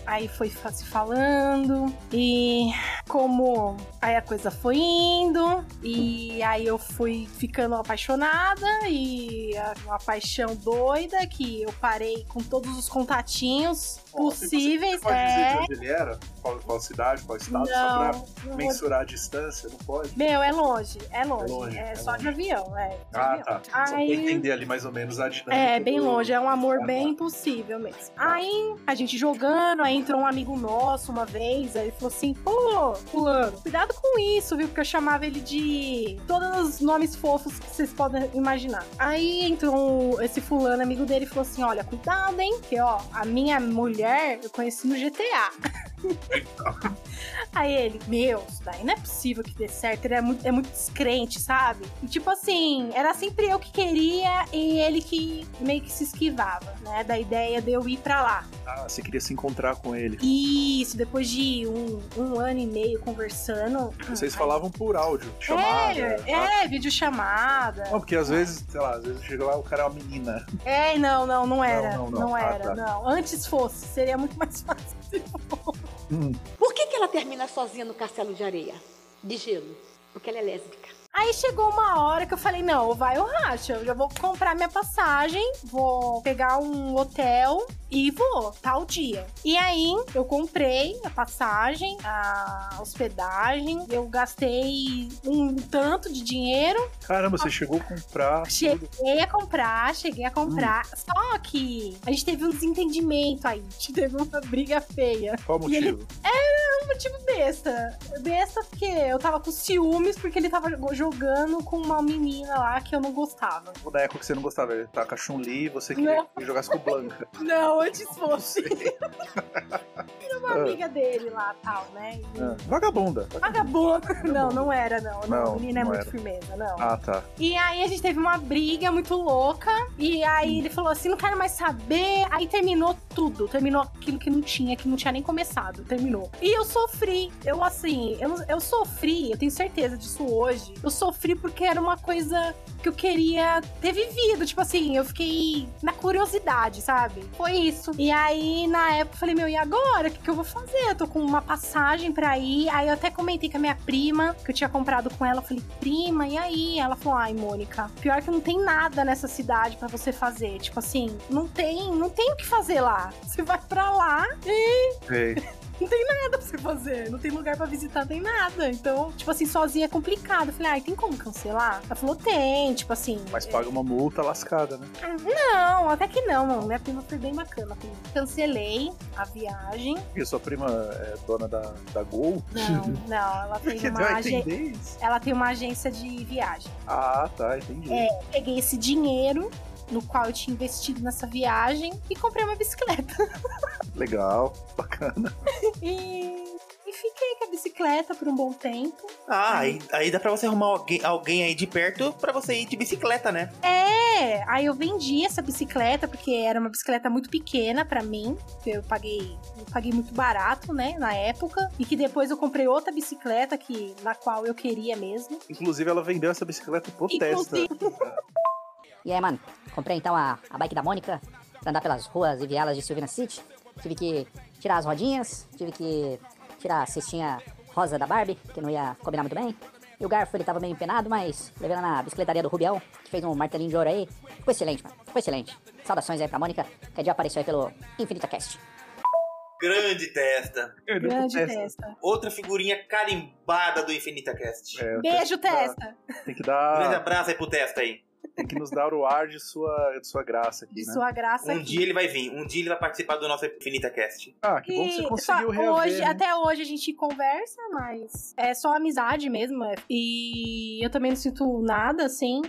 [SPEAKER 3] Aí foi se falando. E como aí a coisa foi indo. E aí eu fui ficando apaixonada. E uma paixão doida que eu parei com todos os contatinhos possíveis.
[SPEAKER 2] Pode dizer
[SPEAKER 3] é.
[SPEAKER 2] de onde ele era? Qual, qual cidade, qual estado?
[SPEAKER 3] Não,
[SPEAKER 2] só pra
[SPEAKER 3] vou-
[SPEAKER 2] mensurar a distância, não pode?
[SPEAKER 3] Meu, é longe, é longe. É,
[SPEAKER 2] longe, é
[SPEAKER 3] só de avião, é. de
[SPEAKER 2] Ah,
[SPEAKER 3] avião.
[SPEAKER 2] tá. Só pra
[SPEAKER 3] Aí-
[SPEAKER 2] entender ali mais ou menos a dinâmica.
[SPEAKER 3] É, bem
[SPEAKER 2] do-
[SPEAKER 3] longe, é um amor
[SPEAKER 2] Ah,
[SPEAKER 3] bem impossível mesmo. Aí a gente jogando, aí entrou um amigo nosso uma vez, aí falou assim: pô, Fulano, cuidado com isso, viu? Porque eu chamava ele de todos os nomes fofos que vocês podem imaginar. Aí entrou esse Fulano, amigo dele, e falou assim: olha, cuidado, hein? Porque ó, a minha mulher eu conheci no GTA. Aí ele, meu, isso daí não é possível que dê certo. Ele é muito, é muito descrente, sabe? E tipo assim, era sempre eu que queria e ele que meio que se esquivava, né? Da ideia de eu ir pra lá.
[SPEAKER 2] Ah, você queria se encontrar com ele.
[SPEAKER 3] Isso, depois de um, um ano e meio conversando.
[SPEAKER 2] Vocês falavam por áudio, chamada.
[SPEAKER 3] É,
[SPEAKER 2] tá?
[SPEAKER 3] é, videochamada.
[SPEAKER 2] Não, porque às vezes, sei lá, às vezes chega lá o cara é uma menina.
[SPEAKER 3] É, não, não, não era.
[SPEAKER 2] Não,
[SPEAKER 3] Não,
[SPEAKER 2] não, não. Ah,
[SPEAKER 3] era,
[SPEAKER 2] tá.
[SPEAKER 3] não. Antes fosse, seria muito mais fácil.
[SPEAKER 15] Por que, que ela termina sozinha no castelo de areia? De gelo. Porque ela é lésbica.
[SPEAKER 3] Aí chegou uma hora que eu falei, não, vai ou racha. Eu já vou comprar minha passagem, vou pegar um hotel e vou, tal dia. E aí eu comprei a passagem, a hospedagem, eu gastei um tanto de dinheiro.
[SPEAKER 2] Caramba, você chegou a comprar.
[SPEAKER 3] Cheguei a comprar, cheguei a comprar.
[SPEAKER 2] Hum.
[SPEAKER 3] Só que a gente teve um desentendimento aí. A gente teve uma briga feia.
[SPEAKER 2] Qual
[SPEAKER 3] ele-
[SPEAKER 2] motivo?
[SPEAKER 3] Era um motivo besta. Besta porque eu tava com ciúmes porque ele tava jogando com uma menina lá que eu não gostava.
[SPEAKER 2] O Deco que você não gostava, ele tá com a Chun-Li e você queria que jogasse com o Blanca.
[SPEAKER 3] Não, antes fosse. Era uma amiga dele lá, tal, né? E-
[SPEAKER 2] Ah, vagabunda.
[SPEAKER 3] Vagabunda. Não, não era, não. Não, menina é muito
[SPEAKER 2] era.
[SPEAKER 3] firmeza, não.
[SPEAKER 2] Ah, tá.
[SPEAKER 3] E aí a gente teve uma briga muito louca. E aí ele falou assim: não quero mais saber. Aí terminou tudo. Terminou aquilo que não tinha, que não tinha nem começado. Terminou. E eu sofri. Eu, assim, eu, eu sofri, eu tenho certeza disso hoje. Eu sofri porque era uma coisa que eu queria ter vivido. Tipo assim, eu fiquei na curiosidade, sabe? Foi isso. E aí, na época, eu falei: meu, e agora? O que, que eu vou fazer? Eu tô com uma passagem pra ir. Aí eu até comentei com a minha prima, que eu tinha comprado com ela. Eu falei: prima, e aí? Ela falou: ai, Mônica, pior que não tem nada nessa cidade pra você fazer. Tipo assim, não tem, não tem o que fazer lá. Você vai pra lá e
[SPEAKER 2] Sei.
[SPEAKER 3] Não tem nada pra você fazer. Não tem lugar pra visitar, não tem nada. Então, tipo assim, sozinha é complicado. Eu falei, ai, tem como cancelar? Ela falou, tem, tipo assim.
[SPEAKER 2] Mas paga uma multa lascada, né?
[SPEAKER 3] Não, até que não, mano. Minha prima foi bem bacana comigo. Cancelei a viagem.
[SPEAKER 2] E sua prima é dona da, da Gol?
[SPEAKER 3] Não, não, ela tem uma agência. Ela tem uma agência de viagem.
[SPEAKER 2] Ah, tá, entendi.
[SPEAKER 3] É, peguei esse dinheiro no qual eu tinha investido nessa viagem e comprei uma bicicleta.
[SPEAKER 2] Legal, bacana.
[SPEAKER 3] e, e fiquei com a bicicleta por um bom tempo.
[SPEAKER 1] Ah, aí, aí dá pra você arrumar alguém, alguém aí de perto pra você ir de bicicleta, né?
[SPEAKER 3] É, aí eu vendi essa bicicleta porque era uma bicicleta muito pequena pra mim. que Eu paguei, eu paguei muito barato, né, na época, e que depois eu comprei outra bicicleta que na qual eu queria mesmo.
[SPEAKER 2] Inclusive, ela vendeu essa bicicleta pro testa.
[SPEAKER 16] E aí, mano, comprei então a, a bike da Mônica pra andar pelas ruas e vielas de Silvina City. Tive que tirar as rodinhas, tive que tirar a cestinha rosa da Barbie, que não ia combinar muito bem. E o garfo ele tava meio empenado, mas levei lá na bicicletaria do Rubião, que fez um martelinho de ouro aí. Ficou excelente, mano. Ficou excelente. Saudações aí pra Mônica, que dia apareceu aí pelo Infinita Cast.
[SPEAKER 1] Grande testa.
[SPEAKER 3] Grande testa.
[SPEAKER 1] Outra figurinha carimbada do Infinita Cast.
[SPEAKER 2] É,
[SPEAKER 3] Beijo, testa.
[SPEAKER 2] Tem que
[SPEAKER 1] Grande
[SPEAKER 2] dar.
[SPEAKER 1] abraço aí pro testa aí.
[SPEAKER 2] Tem que nos dar o ar de sua, de sua graça aqui,
[SPEAKER 3] De
[SPEAKER 2] né?
[SPEAKER 3] sua graça
[SPEAKER 1] Um
[SPEAKER 3] aqui.
[SPEAKER 1] dia ele vai vir, um dia ele vai participar do nosso Infinita Cast.
[SPEAKER 2] Ah, que bom que você
[SPEAKER 3] E
[SPEAKER 2] conseguiu reaver.
[SPEAKER 3] hoje,
[SPEAKER 2] né?
[SPEAKER 3] até hoje a gente conversa, mas é só amizade mesmo. é. E eu também não sinto nada, assim.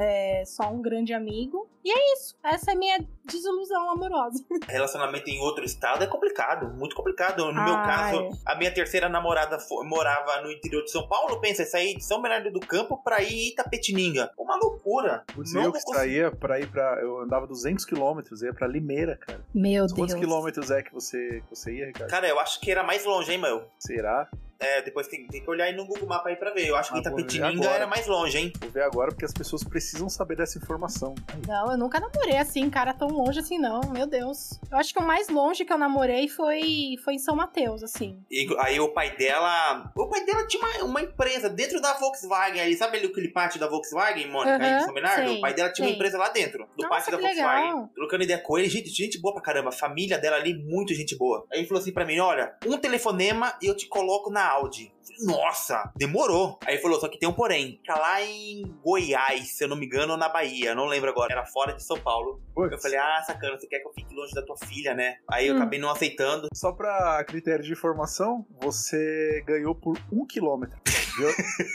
[SPEAKER 3] É só um grande amigo. E é isso. Essa é a minha desilusão amorosa.
[SPEAKER 1] Relacionamento em outro estado é complicado, muito complicado. No meu
[SPEAKER 3] Ah,
[SPEAKER 1] caso, a minha terceira namorada morava no interior de São Paulo. Pensa, sair de São Bernardo do Campo pra ir Itapetininga. Uma loucura.
[SPEAKER 2] Putz,
[SPEAKER 1] Não
[SPEAKER 2] eu que saía pra ir pra. Eu andava 200 quilômetros, ia pra Limeira, cara.
[SPEAKER 3] Meu
[SPEAKER 2] Quantos
[SPEAKER 3] Deus.
[SPEAKER 2] quilômetros é que você, que você ia, Ricardo?
[SPEAKER 1] Cara, eu acho que era mais longe, hein, meu?
[SPEAKER 2] Será?
[SPEAKER 1] É, depois tem, tem que olhar aí no Google Mapa aí pra ver. Eu acho que
[SPEAKER 2] Ah,
[SPEAKER 1] Itapetininga era mais longe, hein?
[SPEAKER 2] Vou ver agora porque as pessoas precisam saber dessa informação.
[SPEAKER 3] Não, eu nunca namorei assim, cara, tão longe assim, não. Meu Deus. Eu acho que o mais longe que eu namorei foi, foi em São Mateus, assim.
[SPEAKER 1] E aí o pai dela. O pai dela tinha uma, uma empresa dentro da Volkswagen ali. Sabe ali aquele pátio da Volkswagen, Mônica, aí em São Bernardo?
[SPEAKER 3] sei,
[SPEAKER 1] o pai dela tinha
[SPEAKER 3] sei.
[SPEAKER 1] uma empresa lá dentro, do
[SPEAKER 3] Nossa,
[SPEAKER 1] pátio da
[SPEAKER 3] que
[SPEAKER 1] Volkswagen.
[SPEAKER 3] legal.
[SPEAKER 1] Trocando ideia com ele, gente, gente boa pra caramba. A família dela ali, muito gente boa. Aí ele falou assim pra mim: olha, um telefonema e eu te coloco na Audi. Nossa, demorou. Aí ele falou, só que tem um porém. Fica lá em Goiás, se eu não me engano, ou na Bahia. Não lembro agora. Era fora de São Paulo. Eu falei, ah, sacana, você quer que eu fique longe da tua filha, né? Aí eu
[SPEAKER 2] Hum.
[SPEAKER 1] acabei não aceitando.
[SPEAKER 2] Só pra critério de informação, você ganhou por um quilômetro. Viu?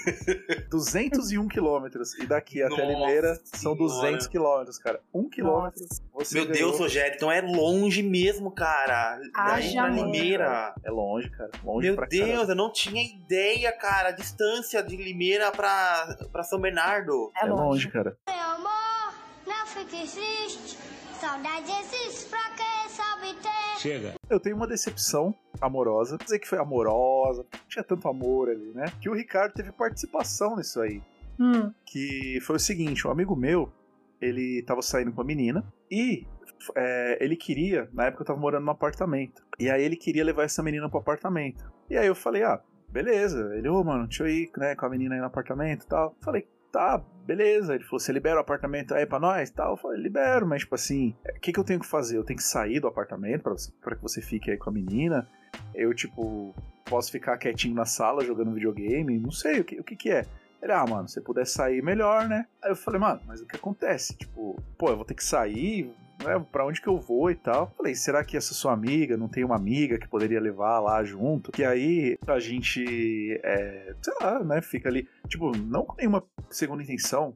[SPEAKER 2] 201 quilômetros. E daqui até
[SPEAKER 1] Nossa
[SPEAKER 2] Limeira são
[SPEAKER 1] Senhora.
[SPEAKER 2] 200 quilômetros, cara. Um quilômetro. Você
[SPEAKER 1] Meu
[SPEAKER 2] ganhou.
[SPEAKER 1] Deus, Rogério, então é longe mesmo, cara. Daí
[SPEAKER 3] Haja
[SPEAKER 1] pra
[SPEAKER 3] longe.
[SPEAKER 1] Limeira.
[SPEAKER 2] É longe, cara. Longe
[SPEAKER 1] Meu
[SPEAKER 2] pra
[SPEAKER 1] Deus,
[SPEAKER 2] caramba.
[SPEAKER 1] eu não tinha ideia, cara. A distância de Limeira pra, pra São Bernardo.
[SPEAKER 2] É longe, cara.
[SPEAKER 8] Meu amor, não fique triste. Saudade existe pra quem sabe ter.
[SPEAKER 2] Chega. Eu tenho uma decepção amorosa. Não dizer que foi amorosa, não tinha tanto amor ali, né? Que o Ricardo teve participação nisso aí.
[SPEAKER 3] Hum.
[SPEAKER 2] Que foi o seguinte: um amigo meu, ele tava saindo com a menina e é, ele queria, na época eu tava morando no apartamento. E aí ele queria levar essa menina pro apartamento. E aí eu falei, ah, beleza. Ele, ô, mano, deixa eu ir né, com a menina aí no apartamento e tal. Falei, tá, beleza. Ele falou, você libera o apartamento aí pra nós tal? Eu falei, libero, mas tipo assim, o que, que eu tenho que fazer? Eu tenho que sair do apartamento pra, você, pra que você fique aí com a menina? Eu, tipo, posso ficar quietinho na sala jogando videogame? Não sei, o que, o que que é? Ele, ah, mano, se puder sair, melhor, né? Aí eu falei, mano, mas o que acontece? Tipo, pô, eu vou ter que sair, né? Pra onde que eu vou e tal? Falei, será que essa sua amiga não tem uma amiga que poderia levar lá junto? Que aí a gente, é, sei lá, né? Fica ali, tipo, não com nenhuma segunda intenção,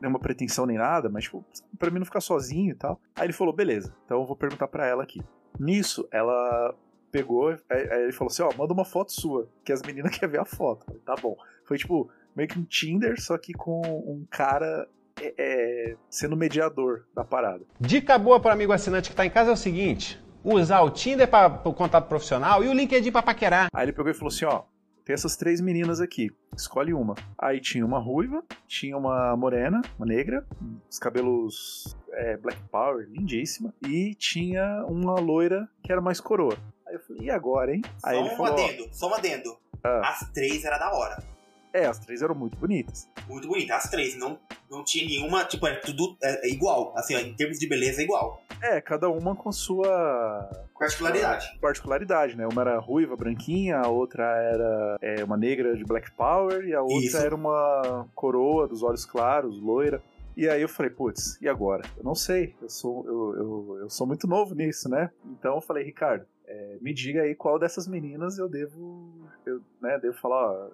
[SPEAKER 2] nenhuma pretensão nem nada, mas, tipo, pra mim não ficar sozinho e tal. Aí ele falou, beleza, então eu vou perguntar pra ela aqui. Nisso, ela pegou, aí, aí ele falou assim, ó, manda uma foto sua, que as meninas querem ver a foto. Falei, tá bom. Foi tipo, meio que um Tinder, só que com um cara é, é, sendo mediador da parada.
[SPEAKER 17] Dica boa para amigo assinante que tá em casa é o seguinte: usar o Tinder para o contato profissional e o LinkedIn para paquerar.
[SPEAKER 2] Aí ele pegou e falou assim, ó, tem essas três meninas aqui, escolhe uma. Aí tinha uma ruiva, tinha uma morena, uma negra, os cabelos é, black power, lindíssima, e tinha uma loira que era mais coroa. Aí eu falei, e agora, hein? Aí
[SPEAKER 1] só
[SPEAKER 2] ele
[SPEAKER 1] um
[SPEAKER 2] falou, ó,
[SPEAKER 1] adendo, só um adendo.
[SPEAKER 2] Ah.
[SPEAKER 1] As três era da hora.
[SPEAKER 2] É, as três eram muito bonitas.
[SPEAKER 1] Muito bonita. As três. Não, não tinha nenhuma, tipo, é tudo é, é igual. Assim, ó, em termos de beleza, é igual.
[SPEAKER 2] É, cada uma com sua
[SPEAKER 1] Particularidade.
[SPEAKER 2] particularidade, né? Uma era ruiva, branquinha, a outra era é, uma negra de Black Power e a outra
[SPEAKER 1] Isso.
[SPEAKER 2] era uma coroa dos olhos claros, loira. E aí eu falei, putz, e agora? Eu não sei, eu sou, eu, eu, eu sou muito novo nisso, né? Então eu falei, Ricardo, é, me diga aí qual dessas meninas eu devo, eu, né, devo falar, ó,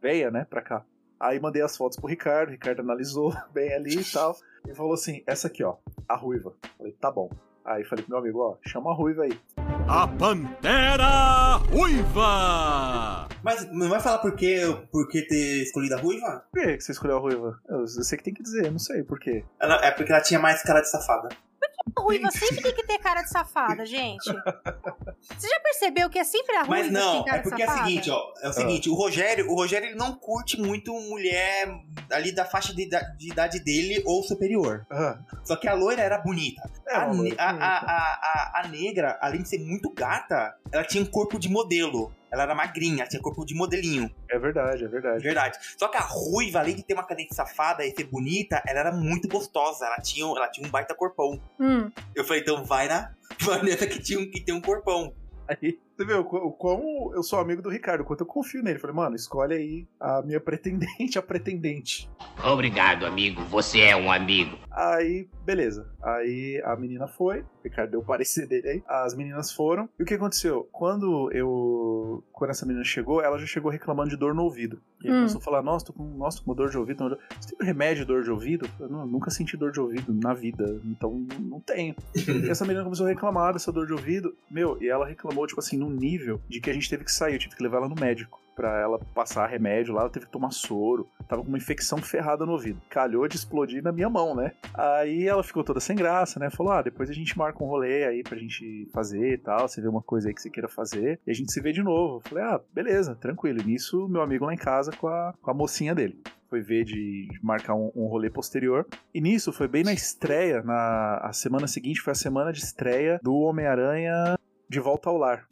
[SPEAKER 2] venha, né, pra cá. Aí mandei as fotos pro Ricardo, o Ricardo analisou bem ali e tal, e falou assim, essa aqui, ó, a ruiva. Falei, tá bom. Aí falei pro meu amigo, ó, chama a ruiva aí.
[SPEAKER 18] A Pantera Ruiva!
[SPEAKER 1] Mas não vai falar por que, por que ter escolhido a ruiva?
[SPEAKER 2] Por que você escolheu a ruiva? Eu, eu sei que tem que dizer, não sei por quê.
[SPEAKER 1] Ela- é porque ela tinha mais cara de safada.
[SPEAKER 3] A ruiva sempre tem que ter cara de safada, gente. Você já percebeu que é sempre a ruiva
[SPEAKER 1] Mas
[SPEAKER 3] que
[SPEAKER 1] não,
[SPEAKER 3] tem cara
[SPEAKER 1] é porque
[SPEAKER 3] de
[SPEAKER 1] é o seguinte, ó. É o seguinte, o Rogério, o Rogério ele não curte muito mulher ali da faixa de, de idade dele ou superior. Só que a loira era bonita.
[SPEAKER 2] É,
[SPEAKER 1] a,
[SPEAKER 2] loira
[SPEAKER 1] a,
[SPEAKER 2] bonita.
[SPEAKER 1] a, a, a- a negra, além de ser muito gata, ela tinha um corpo de modelo. Ela era magrinha, tinha corpo de modelinho.
[SPEAKER 2] É verdade, é verdade.
[SPEAKER 1] Verdade. Só que a ruiva, além de ter uma cadente safada e ser bonita, ela era muito gostosa. Ela tinha, ela tinha um baita corpão.
[SPEAKER 3] Hum.
[SPEAKER 1] Eu falei, então vai na Vanessa que, tinha, que tem um corpão.
[SPEAKER 2] Aí, você vê o qu- o quão eu sou amigo do Ricardo, o quanto eu confio nele. Falei, mano, escolhe aí a minha pretendente, a pretendente.
[SPEAKER 19] Obrigado, amigo. Você é um amigo.
[SPEAKER 2] Aí, beleza. Aí a menina foi, o Ricardo deu o parecer dele aí. As meninas foram. E o que aconteceu? Quando eu. Quando essa menina chegou, ela já chegou reclamando de dor no ouvido. E
[SPEAKER 3] Hum.
[SPEAKER 2] começou a falar: Nossa, tô com, nossa, tô com dor de ouvido. tô Você tem remédio de dor de ouvido? Eu não- nunca senti dor de ouvido na vida. Então não- não tenho. e essa menina começou a reclamar dessa dor de ouvido. Meu, e ela reclamou, tipo assim, num nível de que a gente teve que sair. Eu tive que levar ela no médico. Pra ela passar remédio lá, ela teve que tomar soro. Tava com uma infecção ferrada no ouvido. Calhou de explodir na minha mão, né? Aí ela ficou toda sem graça, né? Falou: ah, depois a gente marca um rolê aí pra gente fazer e tal. Você vê uma coisa aí que você queira fazer. E a gente se vê de novo. Eu falei: ah, beleza, tranquilo. E nisso, meu amigo lá em casa com a, com a mocinha dele. Foi ver de, de marcar um, um rolê posterior. E nisso, foi bem na estreia, na a semana seguinte foi a semana de estreia do Homem-Aranha de Volta ao Lar.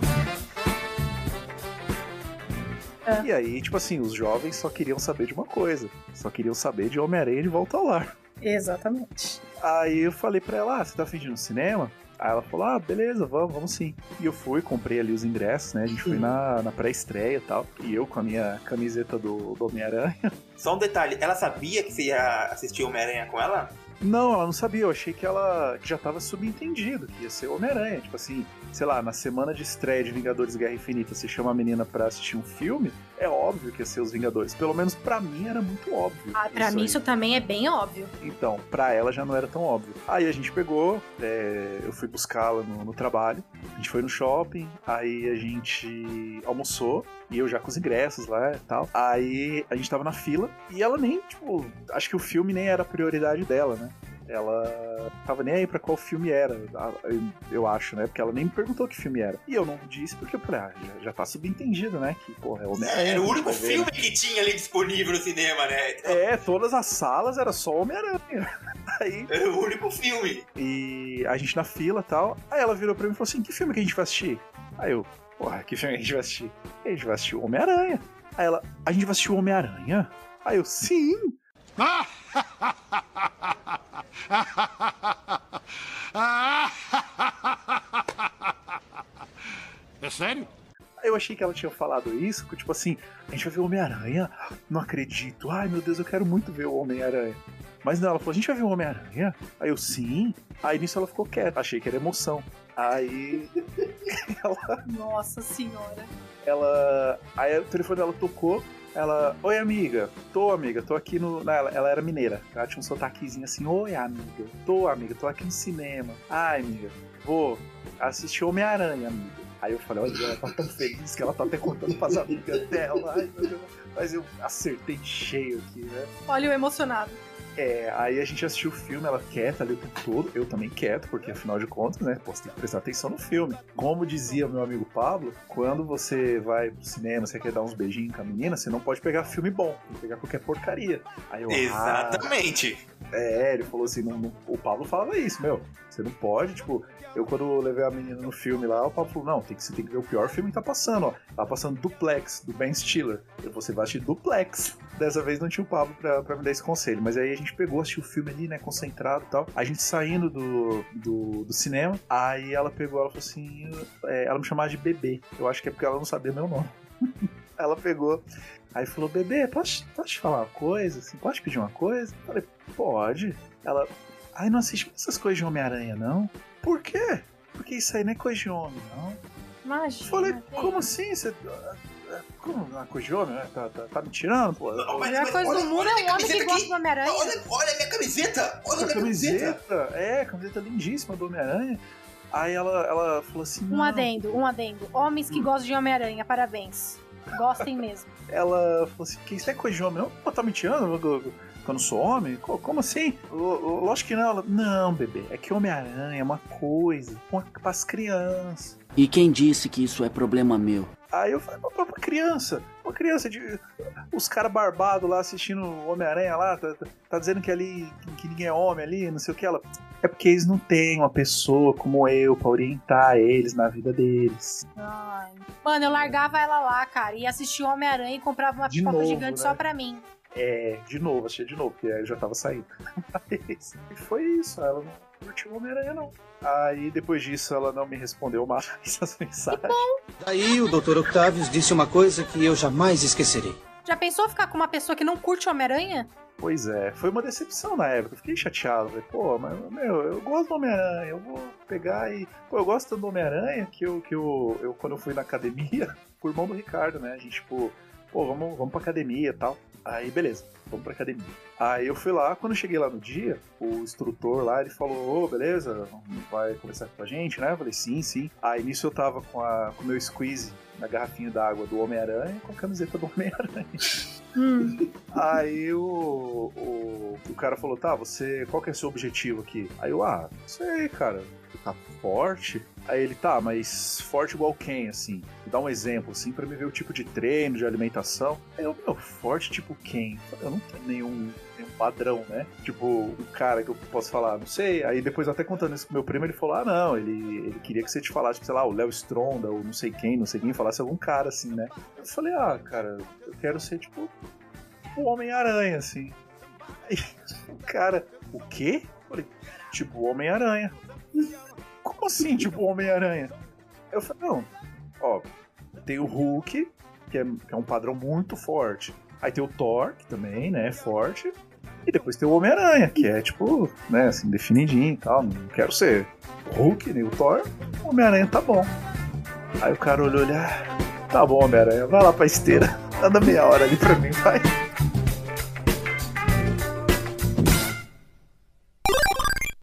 [SPEAKER 2] E aí, tipo assim, os jovens só queriam saber de uma coisa. Só queriam saber de Homem-Aranha de Volta ao Lar.
[SPEAKER 3] Exatamente.
[SPEAKER 2] Aí eu falei pra ela, ah, você tá fingindo cinema? Aí ela falou, ah, beleza, vamos, vamos sim. E eu fui, comprei ali os ingressos, né? A gente foi na, na pré-estreia e tal. E eu com a minha camiseta do, do Homem-Aranha.
[SPEAKER 1] Só um detalhe, ela sabia que você ia assistir Homem-Aranha com ela?
[SPEAKER 2] Não, ela não sabia. Eu achei que ela já tava subentendido, que ia ser Homem-Aranha. Tipo assim, sei lá, na semana de estreia de Vingadores Guerra Infinita, você chama a menina pra assistir um filme, é óbvio que ia ser os Vingadores. Pelo menos pra mim era muito óbvio.
[SPEAKER 3] Ah, pra mim
[SPEAKER 2] aí.
[SPEAKER 3] isso também é bem óbvio.
[SPEAKER 2] Então, pra ela já não era tão óbvio. Aí a gente pegou, é, eu fui buscá-la no, no trabalho, a gente foi no shopping, aí a gente almoçou, eu já com os ingressos lá e tal. Aí a gente tava na fila, e ela nem, tipo, acho que o filme nem era a prioridade dela, né? Ela tava nem aí pra qual filme era, eu- acho, né? Porque ela nem me perguntou que filme era. E eu não disse porque eu falei, ah, já, já tá subentendido, né? Que, porra, é Homem-Aranha.
[SPEAKER 1] Era o único filme que tinha ali disponível no cinema, né?
[SPEAKER 2] É, todas as salas era só Homem-Aranha. Aí.
[SPEAKER 1] Era o único filme.
[SPEAKER 2] E a gente na fila e tal. Aí ela virou pra mim e falou assim: que filme que a gente vai assistir? Aí eu, porra, que filme a gente vai assistir? A gente vai assistir o Homem-Aranha. Aí ela, a gente vai assistir o Homem-Aranha? Aí eu, sim.
[SPEAKER 11] É sério?
[SPEAKER 2] Eu achei que ela tinha falado isso, que, tipo assim, a gente vai ver o Homem-Aranha? Não acredito. Ai meu Deus, eu quero muito ver o Homem-Aranha. Mas não, ela falou, a gente vai ver o Homem-Aranha? Aí eu, sim. Aí nisso ela ficou quieta, achei que era emoção. Aí ela,
[SPEAKER 3] Nossa senhora.
[SPEAKER 2] ela. Aí o telefone dela tocou. Ela, oi amiga, tô amiga, tô aqui no. Não, ela, ela era mineira, ela tinha um sotaquezinho assim, oi amiga, tô amiga, tô aqui no cinema. Ai amiga, vou assistir Homem-Aranha, amiga. Aí eu falei, olha, ela tá tão feliz que ela tá até contando pras amigas dela. Ai, meu Deus. Mas eu acertei cheio aqui, né?
[SPEAKER 3] Olha o emocionado.
[SPEAKER 2] É, aí a gente assistiu o filme, ela quieta ali o tempo todo, eu também quieto, porque afinal de contas, né, você tem que prestar atenção no filme. Como dizia meu amigo Pablo, quando você vai pro cinema, você quer dar uns beijinhos com a menina, você não pode pegar filme bom, tem que pegar qualquer porcaria. Aí eu, ah,
[SPEAKER 1] Exatamente.
[SPEAKER 2] é, ele falou assim, não- não- o Pablo falava isso, meu, você não pode, tipo, eu quando levei a menina no filme lá, o Pablo falou, não, tem que, você tem que ver o pior filme que tá passando, ó. Tá passando Duplex, do Ben Stiller. Eu, você vai assistir Duplex. Dessa vez não tinha o Pablo pra, pra me dar esse conselho, mas aí a gente pegou, assistiu o filme ali, né, concentrado e tal. A gente saindo do, do, do cinema, aí ela pegou, ela falou assim, é, ela me chamava de bebê. Eu acho que é porque ela não sabia meu nome. ela pegou, Aí falou, bebê, posso, posso te falar uma coisa? Assim, pode pedir uma coisa? Eu falei, pode. Ela, ai, não assiste essas coisas de Homem-Aranha, não? Por quê? Porque isso aí não é coisa de homem, não.
[SPEAKER 3] Imagina.
[SPEAKER 2] Eu falei, como assim? Você. Como não é coisa de homem? né? Tá, tá, tá me tirando, pô?
[SPEAKER 3] A melhor coisa do mundo é um homem que gosta do Homem-Aranha.
[SPEAKER 1] Olha, olha a minha camiseta! Olha a minha camiseta!
[SPEAKER 2] camiseta, é, camiseta lindíssima do Homem-Aranha. Aí ela, ela falou assim.
[SPEAKER 3] Um
[SPEAKER 2] "Não."
[SPEAKER 3] adendo, um adendo. Homens que gostam de Homem-Aranha, parabéns. Gostem mesmo.
[SPEAKER 2] Ela falou assim: que isso é coisa de homem, não? Pô, tá me tirando? Eu, não sou homem? Co- Como assim? Lógico que não. Ela, não, bebê, é que Homem-Aranha é uma coisa uma, pras crianças.
[SPEAKER 20] E quem disse que isso é problema meu?
[SPEAKER 2] Aí eu falei, pra, pra criança, uma criança de. Os caras barbados lá assistindo Homem-Aranha lá, tá, tá- tá dizendo que ali que ninguém é homem ali, não sei o que. Ela. É porque eles não têm uma pessoa como eu pra orientar eles na vida deles.
[SPEAKER 3] Ai. Mano, eu largava ela lá, cara, e assistia o Homem-Aranha e comprava uma
[SPEAKER 2] De
[SPEAKER 3] pipoca
[SPEAKER 2] novo,
[SPEAKER 3] gigante
[SPEAKER 2] né?
[SPEAKER 3] só pra mim.
[SPEAKER 2] É, de novo, achei de novo, porque aí eu já tava saindo. Mas, e foi isso, ela não curtiu o Homem-Aranha, não. Aí depois disso ela não me respondeu mais as mensagens.
[SPEAKER 21] Daí o Dr. Octavius disse uma coisa que eu jamais esquecerei.
[SPEAKER 3] Já pensou ficar com uma pessoa que não curte o Homem-Aranha?
[SPEAKER 2] Pois é, foi uma decepção na época. Eu fiquei chateado. Falei, pô, mas, meu, eu gosto do Homem-Aranha. Eu vou pegar e. Pô, eu gosto do Homem-Aranha que, eu, que eu, eu, quando eu fui na academia, fui irmão do Ricardo, né? A gente, tipo, pô, vamos, vamos pra academia e tal. Aí, beleza, vamos pra academia. Aí eu fui lá, quando eu cheguei lá no dia, o instrutor lá, ele falou, ô, beleza, vai conversar com a gente, né? Eu falei, sim, sim. Aí nisso eu tava com, a, com o meu squeeze na garrafinha d'água do Homem-Aranha com a camiseta do Homem-Aranha. Aí o, o, o cara falou, tá, você. Qual que é seu objetivo aqui? Aí eu, ah, não sei, cara. Ficar forte. Aí ele, tá, mas forte igual quem, assim? Dá um exemplo, assim, pra me ver o tipo de treino, de alimentação. Aí eu, meu, forte tipo quem? Eu não tenho nenhum padrão, né? Tipo, um cara que eu posso falar, não sei. Aí depois, até contando isso pro meu primo, ele falou, ah, não, ele, ele queria que você te falasse, sei lá, o Léo Stronda, ou não sei quem, não sei quem, falasse algum cara, assim, né? Eu falei, ah, cara, eu quero ser, tipo, o Homem-Aranha, assim. Aí o cara, o quê? Eu falei, tipo, o Homem-Aranha. Como assim, tipo, o Homem-Aranha? Eu falei, não, ó, tem o Hulk, que é, que é um padrão muito forte. Aí tem o Thor, que também, né, é forte. E depois tem o Homem-Aranha, que é tipo, né, assim, definidinho e tal. Não quero ser Hulk, nem o Thor. O Homem-Aranha tá bom. Aí o cara olhou olhar. Tá bom, Homem-Aranha, vai lá pra esteira. Anda meia hora ali pra mim, vai.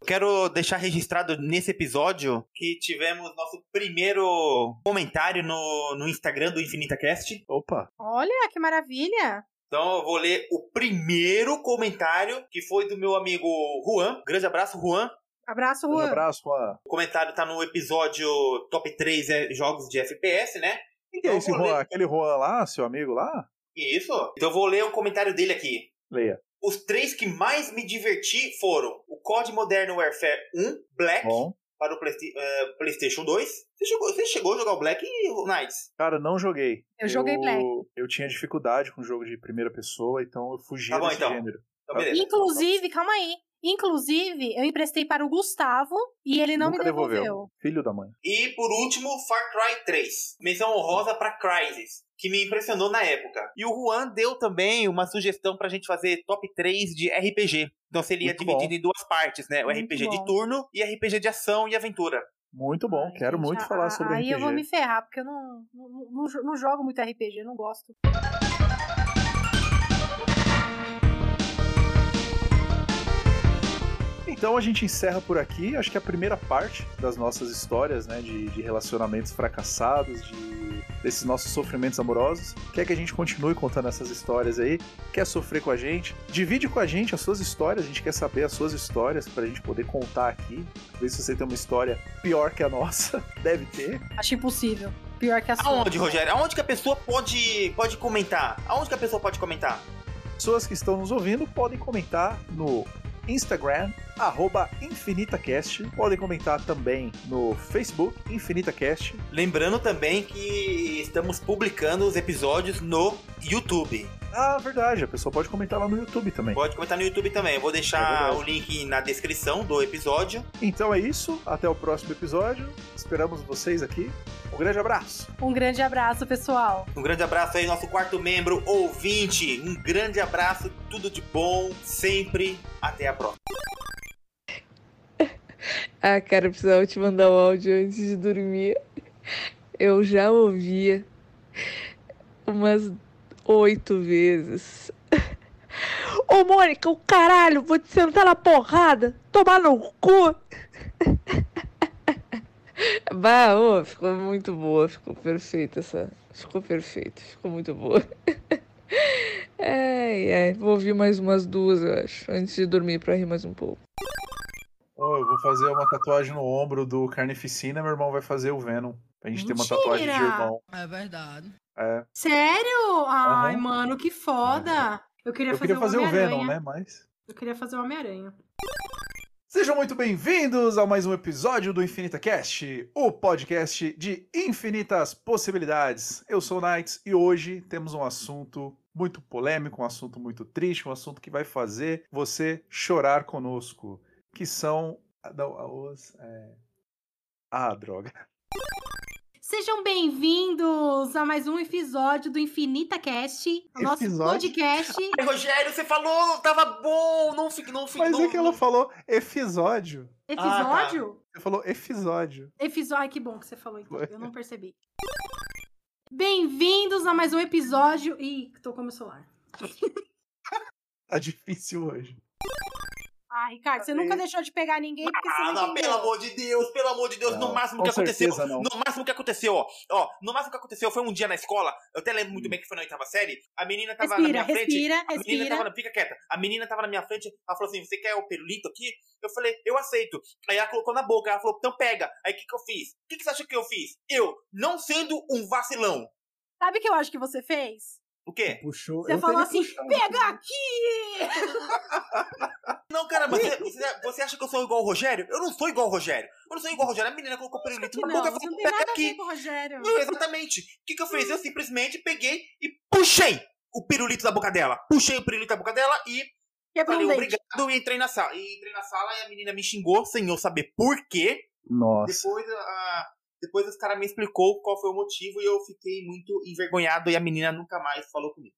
[SPEAKER 1] Quero deixar registrado nesse episódio que tivemos nosso primeiro comentário no, no Instagram do InfinitaCast.
[SPEAKER 2] Opa!
[SPEAKER 3] Olha, que maravilha!
[SPEAKER 1] Então eu vou ler o primeiro comentário, que foi do meu amigo Juan. Grande abraço, Juan.
[SPEAKER 3] Abraço,
[SPEAKER 2] Um
[SPEAKER 3] Juan.
[SPEAKER 2] abraço, Juan.
[SPEAKER 1] O comentário tá no episódio Top 3 é, Jogos de FPS, né?
[SPEAKER 2] Que é esse
[SPEAKER 1] eu vou
[SPEAKER 2] Juan?
[SPEAKER 1] ler-
[SPEAKER 2] Aquele Juan lá, seu amigo lá?
[SPEAKER 1] Isso. Então eu vou ler o comentário dele aqui.
[SPEAKER 2] Leia.
[SPEAKER 1] Os três que mais me diverti foram o COD Modern Warfare 1, Black,
[SPEAKER 2] Bom.
[SPEAKER 1] Para o Playsta- eh, PlayStation 2. Você chegou, você chegou a jogar o Black, Knights?
[SPEAKER 2] Cara, não joguei.
[SPEAKER 3] Eu joguei Black.
[SPEAKER 2] Eu tinha dificuldade com jogo de primeira pessoa, então eu fugia
[SPEAKER 1] Tá bom,
[SPEAKER 2] desse
[SPEAKER 1] então.
[SPEAKER 2] gênero.
[SPEAKER 1] Então.
[SPEAKER 3] Inclusive, calma aí. Inclusive, eu emprestei para o Gustavo e ele não
[SPEAKER 2] Nunca
[SPEAKER 3] me devolveu.
[SPEAKER 2] Filho da mãe.
[SPEAKER 1] E por último, Far Cry 3. Menção honrosa para Crysis, que me impressionou na época. E o Juan deu também uma sugestão pra gente fazer top 3 de RPG. Então seria
[SPEAKER 2] Muito
[SPEAKER 1] dividido
[SPEAKER 2] bom.
[SPEAKER 1] em duas partes, né? O
[SPEAKER 3] Muito
[SPEAKER 1] RPG
[SPEAKER 3] bom.
[SPEAKER 1] de turno e RPG de ação e aventura.
[SPEAKER 2] Muito bom, quero muito
[SPEAKER 3] Gente,
[SPEAKER 2] falar
[SPEAKER 3] a-
[SPEAKER 2] sobre
[SPEAKER 3] Aí
[SPEAKER 2] RPG.
[SPEAKER 3] eu vou me ferrar, porque eu não, não, não, não jogo muito RPG, não gosto.
[SPEAKER 2] Então a gente encerra por aqui, acho que a primeira parte das nossas histórias, né, de, de relacionamentos fracassados, de, desses nossos sofrimentos amorosos. Quer que a gente continue contando essas histórias aí? Quer sofrer com a gente? Divide com a gente as suas histórias, a gente quer saber as suas histórias pra gente poder contar aqui. Ver se você tem uma história pior que a nossa, deve ter.
[SPEAKER 3] Acho impossível. Pior que a sua.
[SPEAKER 1] Aonde, Rogério? Aonde que a pessoa pode, pode comentar? Aonde que a pessoa pode comentar?
[SPEAKER 2] Pessoas que estão nos ouvindo podem comentar no Instagram, arroba InfinitaCast. Podem comentar também no Facebook, InfinitaCast.
[SPEAKER 1] Lembrando também que estamos publicando os episódios no YouTube.
[SPEAKER 2] Ah, verdade, a pessoa pode comentar lá no YouTube também.
[SPEAKER 1] Pode comentar no YouTube também. Eu vou
[SPEAKER 2] É
[SPEAKER 1] deixar
[SPEAKER 2] verdade.
[SPEAKER 1] o link na descrição do episódio.
[SPEAKER 2] Então é isso, até o próximo episódio. Esperamos vocês aqui. Um grande abraço.
[SPEAKER 3] Um grande abraço, pessoal.
[SPEAKER 1] Um grande abraço aí, nosso quarto membro, ouvinte. Um grande abraço, tudo de bom, sempre. Até a próxima.
[SPEAKER 22] Ah, cara, eu precisava te mandar o áudio antes de dormir. Eu já ouvia umas oito vezes. Ô, Mônica, o caralho, vou te sentar na porrada, tomar no cu. Bah, ô, ficou muito boa, ficou perfeita essa. Ficou perfeito, ficou muito boa. Ai, ai, vou ouvir mais umas duas, eu acho, antes de dormir pra rir mais um pouco.
[SPEAKER 2] Ó, eu vou fazer uma tatuagem no ombro do Carnificina, meu irmão vai fazer o Venom. Pra gente ter uma tatuagem de
[SPEAKER 3] Mentira!
[SPEAKER 2] irmão.
[SPEAKER 23] É verdade.
[SPEAKER 2] É.
[SPEAKER 3] Sério? Ai,
[SPEAKER 2] Aham.
[SPEAKER 3] mano, que foda. Eu queria
[SPEAKER 2] Eu
[SPEAKER 3] fazer,
[SPEAKER 2] queria fazer o. Venom, né? Mas.
[SPEAKER 3] Eu queria fazer o Homem-Aranha.
[SPEAKER 2] Sejam muito bem-vindos a mais um episódio do Infinita Cast, o podcast de infinitas possibilidades. Eu sou o Knights e hoje temos um assunto muito polêmico, um assunto muito triste, um assunto que vai fazer você chorar conosco, que são não, os é... ah, droga.
[SPEAKER 3] Sejam bem-vindos a mais um episódio do Infinita Cast, nosso
[SPEAKER 2] Episódio?
[SPEAKER 3] podcast.
[SPEAKER 1] Ai, Rogério, você falou, tava bom, não fique, não fique.
[SPEAKER 2] Mas
[SPEAKER 1] não,
[SPEAKER 2] é que ela falou episódio.
[SPEAKER 3] Episódio?
[SPEAKER 2] Você falou episódio.
[SPEAKER 3] Episódio. Ai, que bom que você falou, então. Eu não percebi. Bem-vindos a mais um episódio. Ih, tocou meu celular.
[SPEAKER 2] Tá difícil hoje.
[SPEAKER 3] Ah, Ricardo, você nunca deixou de pegar ninguém porque você
[SPEAKER 1] Ah,
[SPEAKER 3] não,
[SPEAKER 1] não,
[SPEAKER 3] entendeu.
[SPEAKER 1] pelo amor de Deus, pelo amor de Deus,
[SPEAKER 2] Não,
[SPEAKER 1] no máximo que aconteceu.
[SPEAKER 2] não.
[SPEAKER 1] No máximo que aconteceu, ó. Ó, no máximo que aconteceu foi um dia na escola. Eu até lembro muito bem que foi na oitava série. A menina tava
[SPEAKER 3] Respira,
[SPEAKER 1] na minha frente.
[SPEAKER 3] respira,
[SPEAKER 1] a menina
[SPEAKER 3] respira.
[SPEAKER 1] tava na, fica quieta. A menina tava na minha frente, ela falou assim: você quer o pirulito aqui? Eu falei, eu aceito. Aí ela colocou na boca, ela falou, então pega. Aí o que, que eu fiz? O que, que você acha que eu fiz? Eu, não sendo um vacilão.
[SPEAKER 3] Sabe o que eu acho que você fez?
[SPEAKER 1] O quê?
[SPEAKER 2] Puxou.
[SPEAKER 3] Você falou assim, pega aqui!
[SPEAKER 1] Não, cara, mas você, você- você acha que eu sou igual o Rogério? Eu não sou igual o Rogério. Eu não sou igual o Rogério. A menina colocou o pirulito na boca e falou, pega aqui.
[SPEAKER 3] ver com o Rogério.
[SPEAKER 1] Não, exatamente. O que, que eu fiz? Eu simplesmente peguei e puxei o pirulito da boca dela. Puxei o pirulito da boca dela e
[SPEAKER 3] Quebrou
[SPEAKER 1] falei
[SPEAKER 3] um
[SPEAKER 1] obrigado e entrei na sala. E entrei na sala e a menina me xingou sem eu saber por quê.
[SPEAKER 2] Nossa.
[SPEAKER 1] Depois, a, depois os caras me explicou qual foi o motivo e eu fiquei muito envergonhado e a menina nunca mais falou comigo.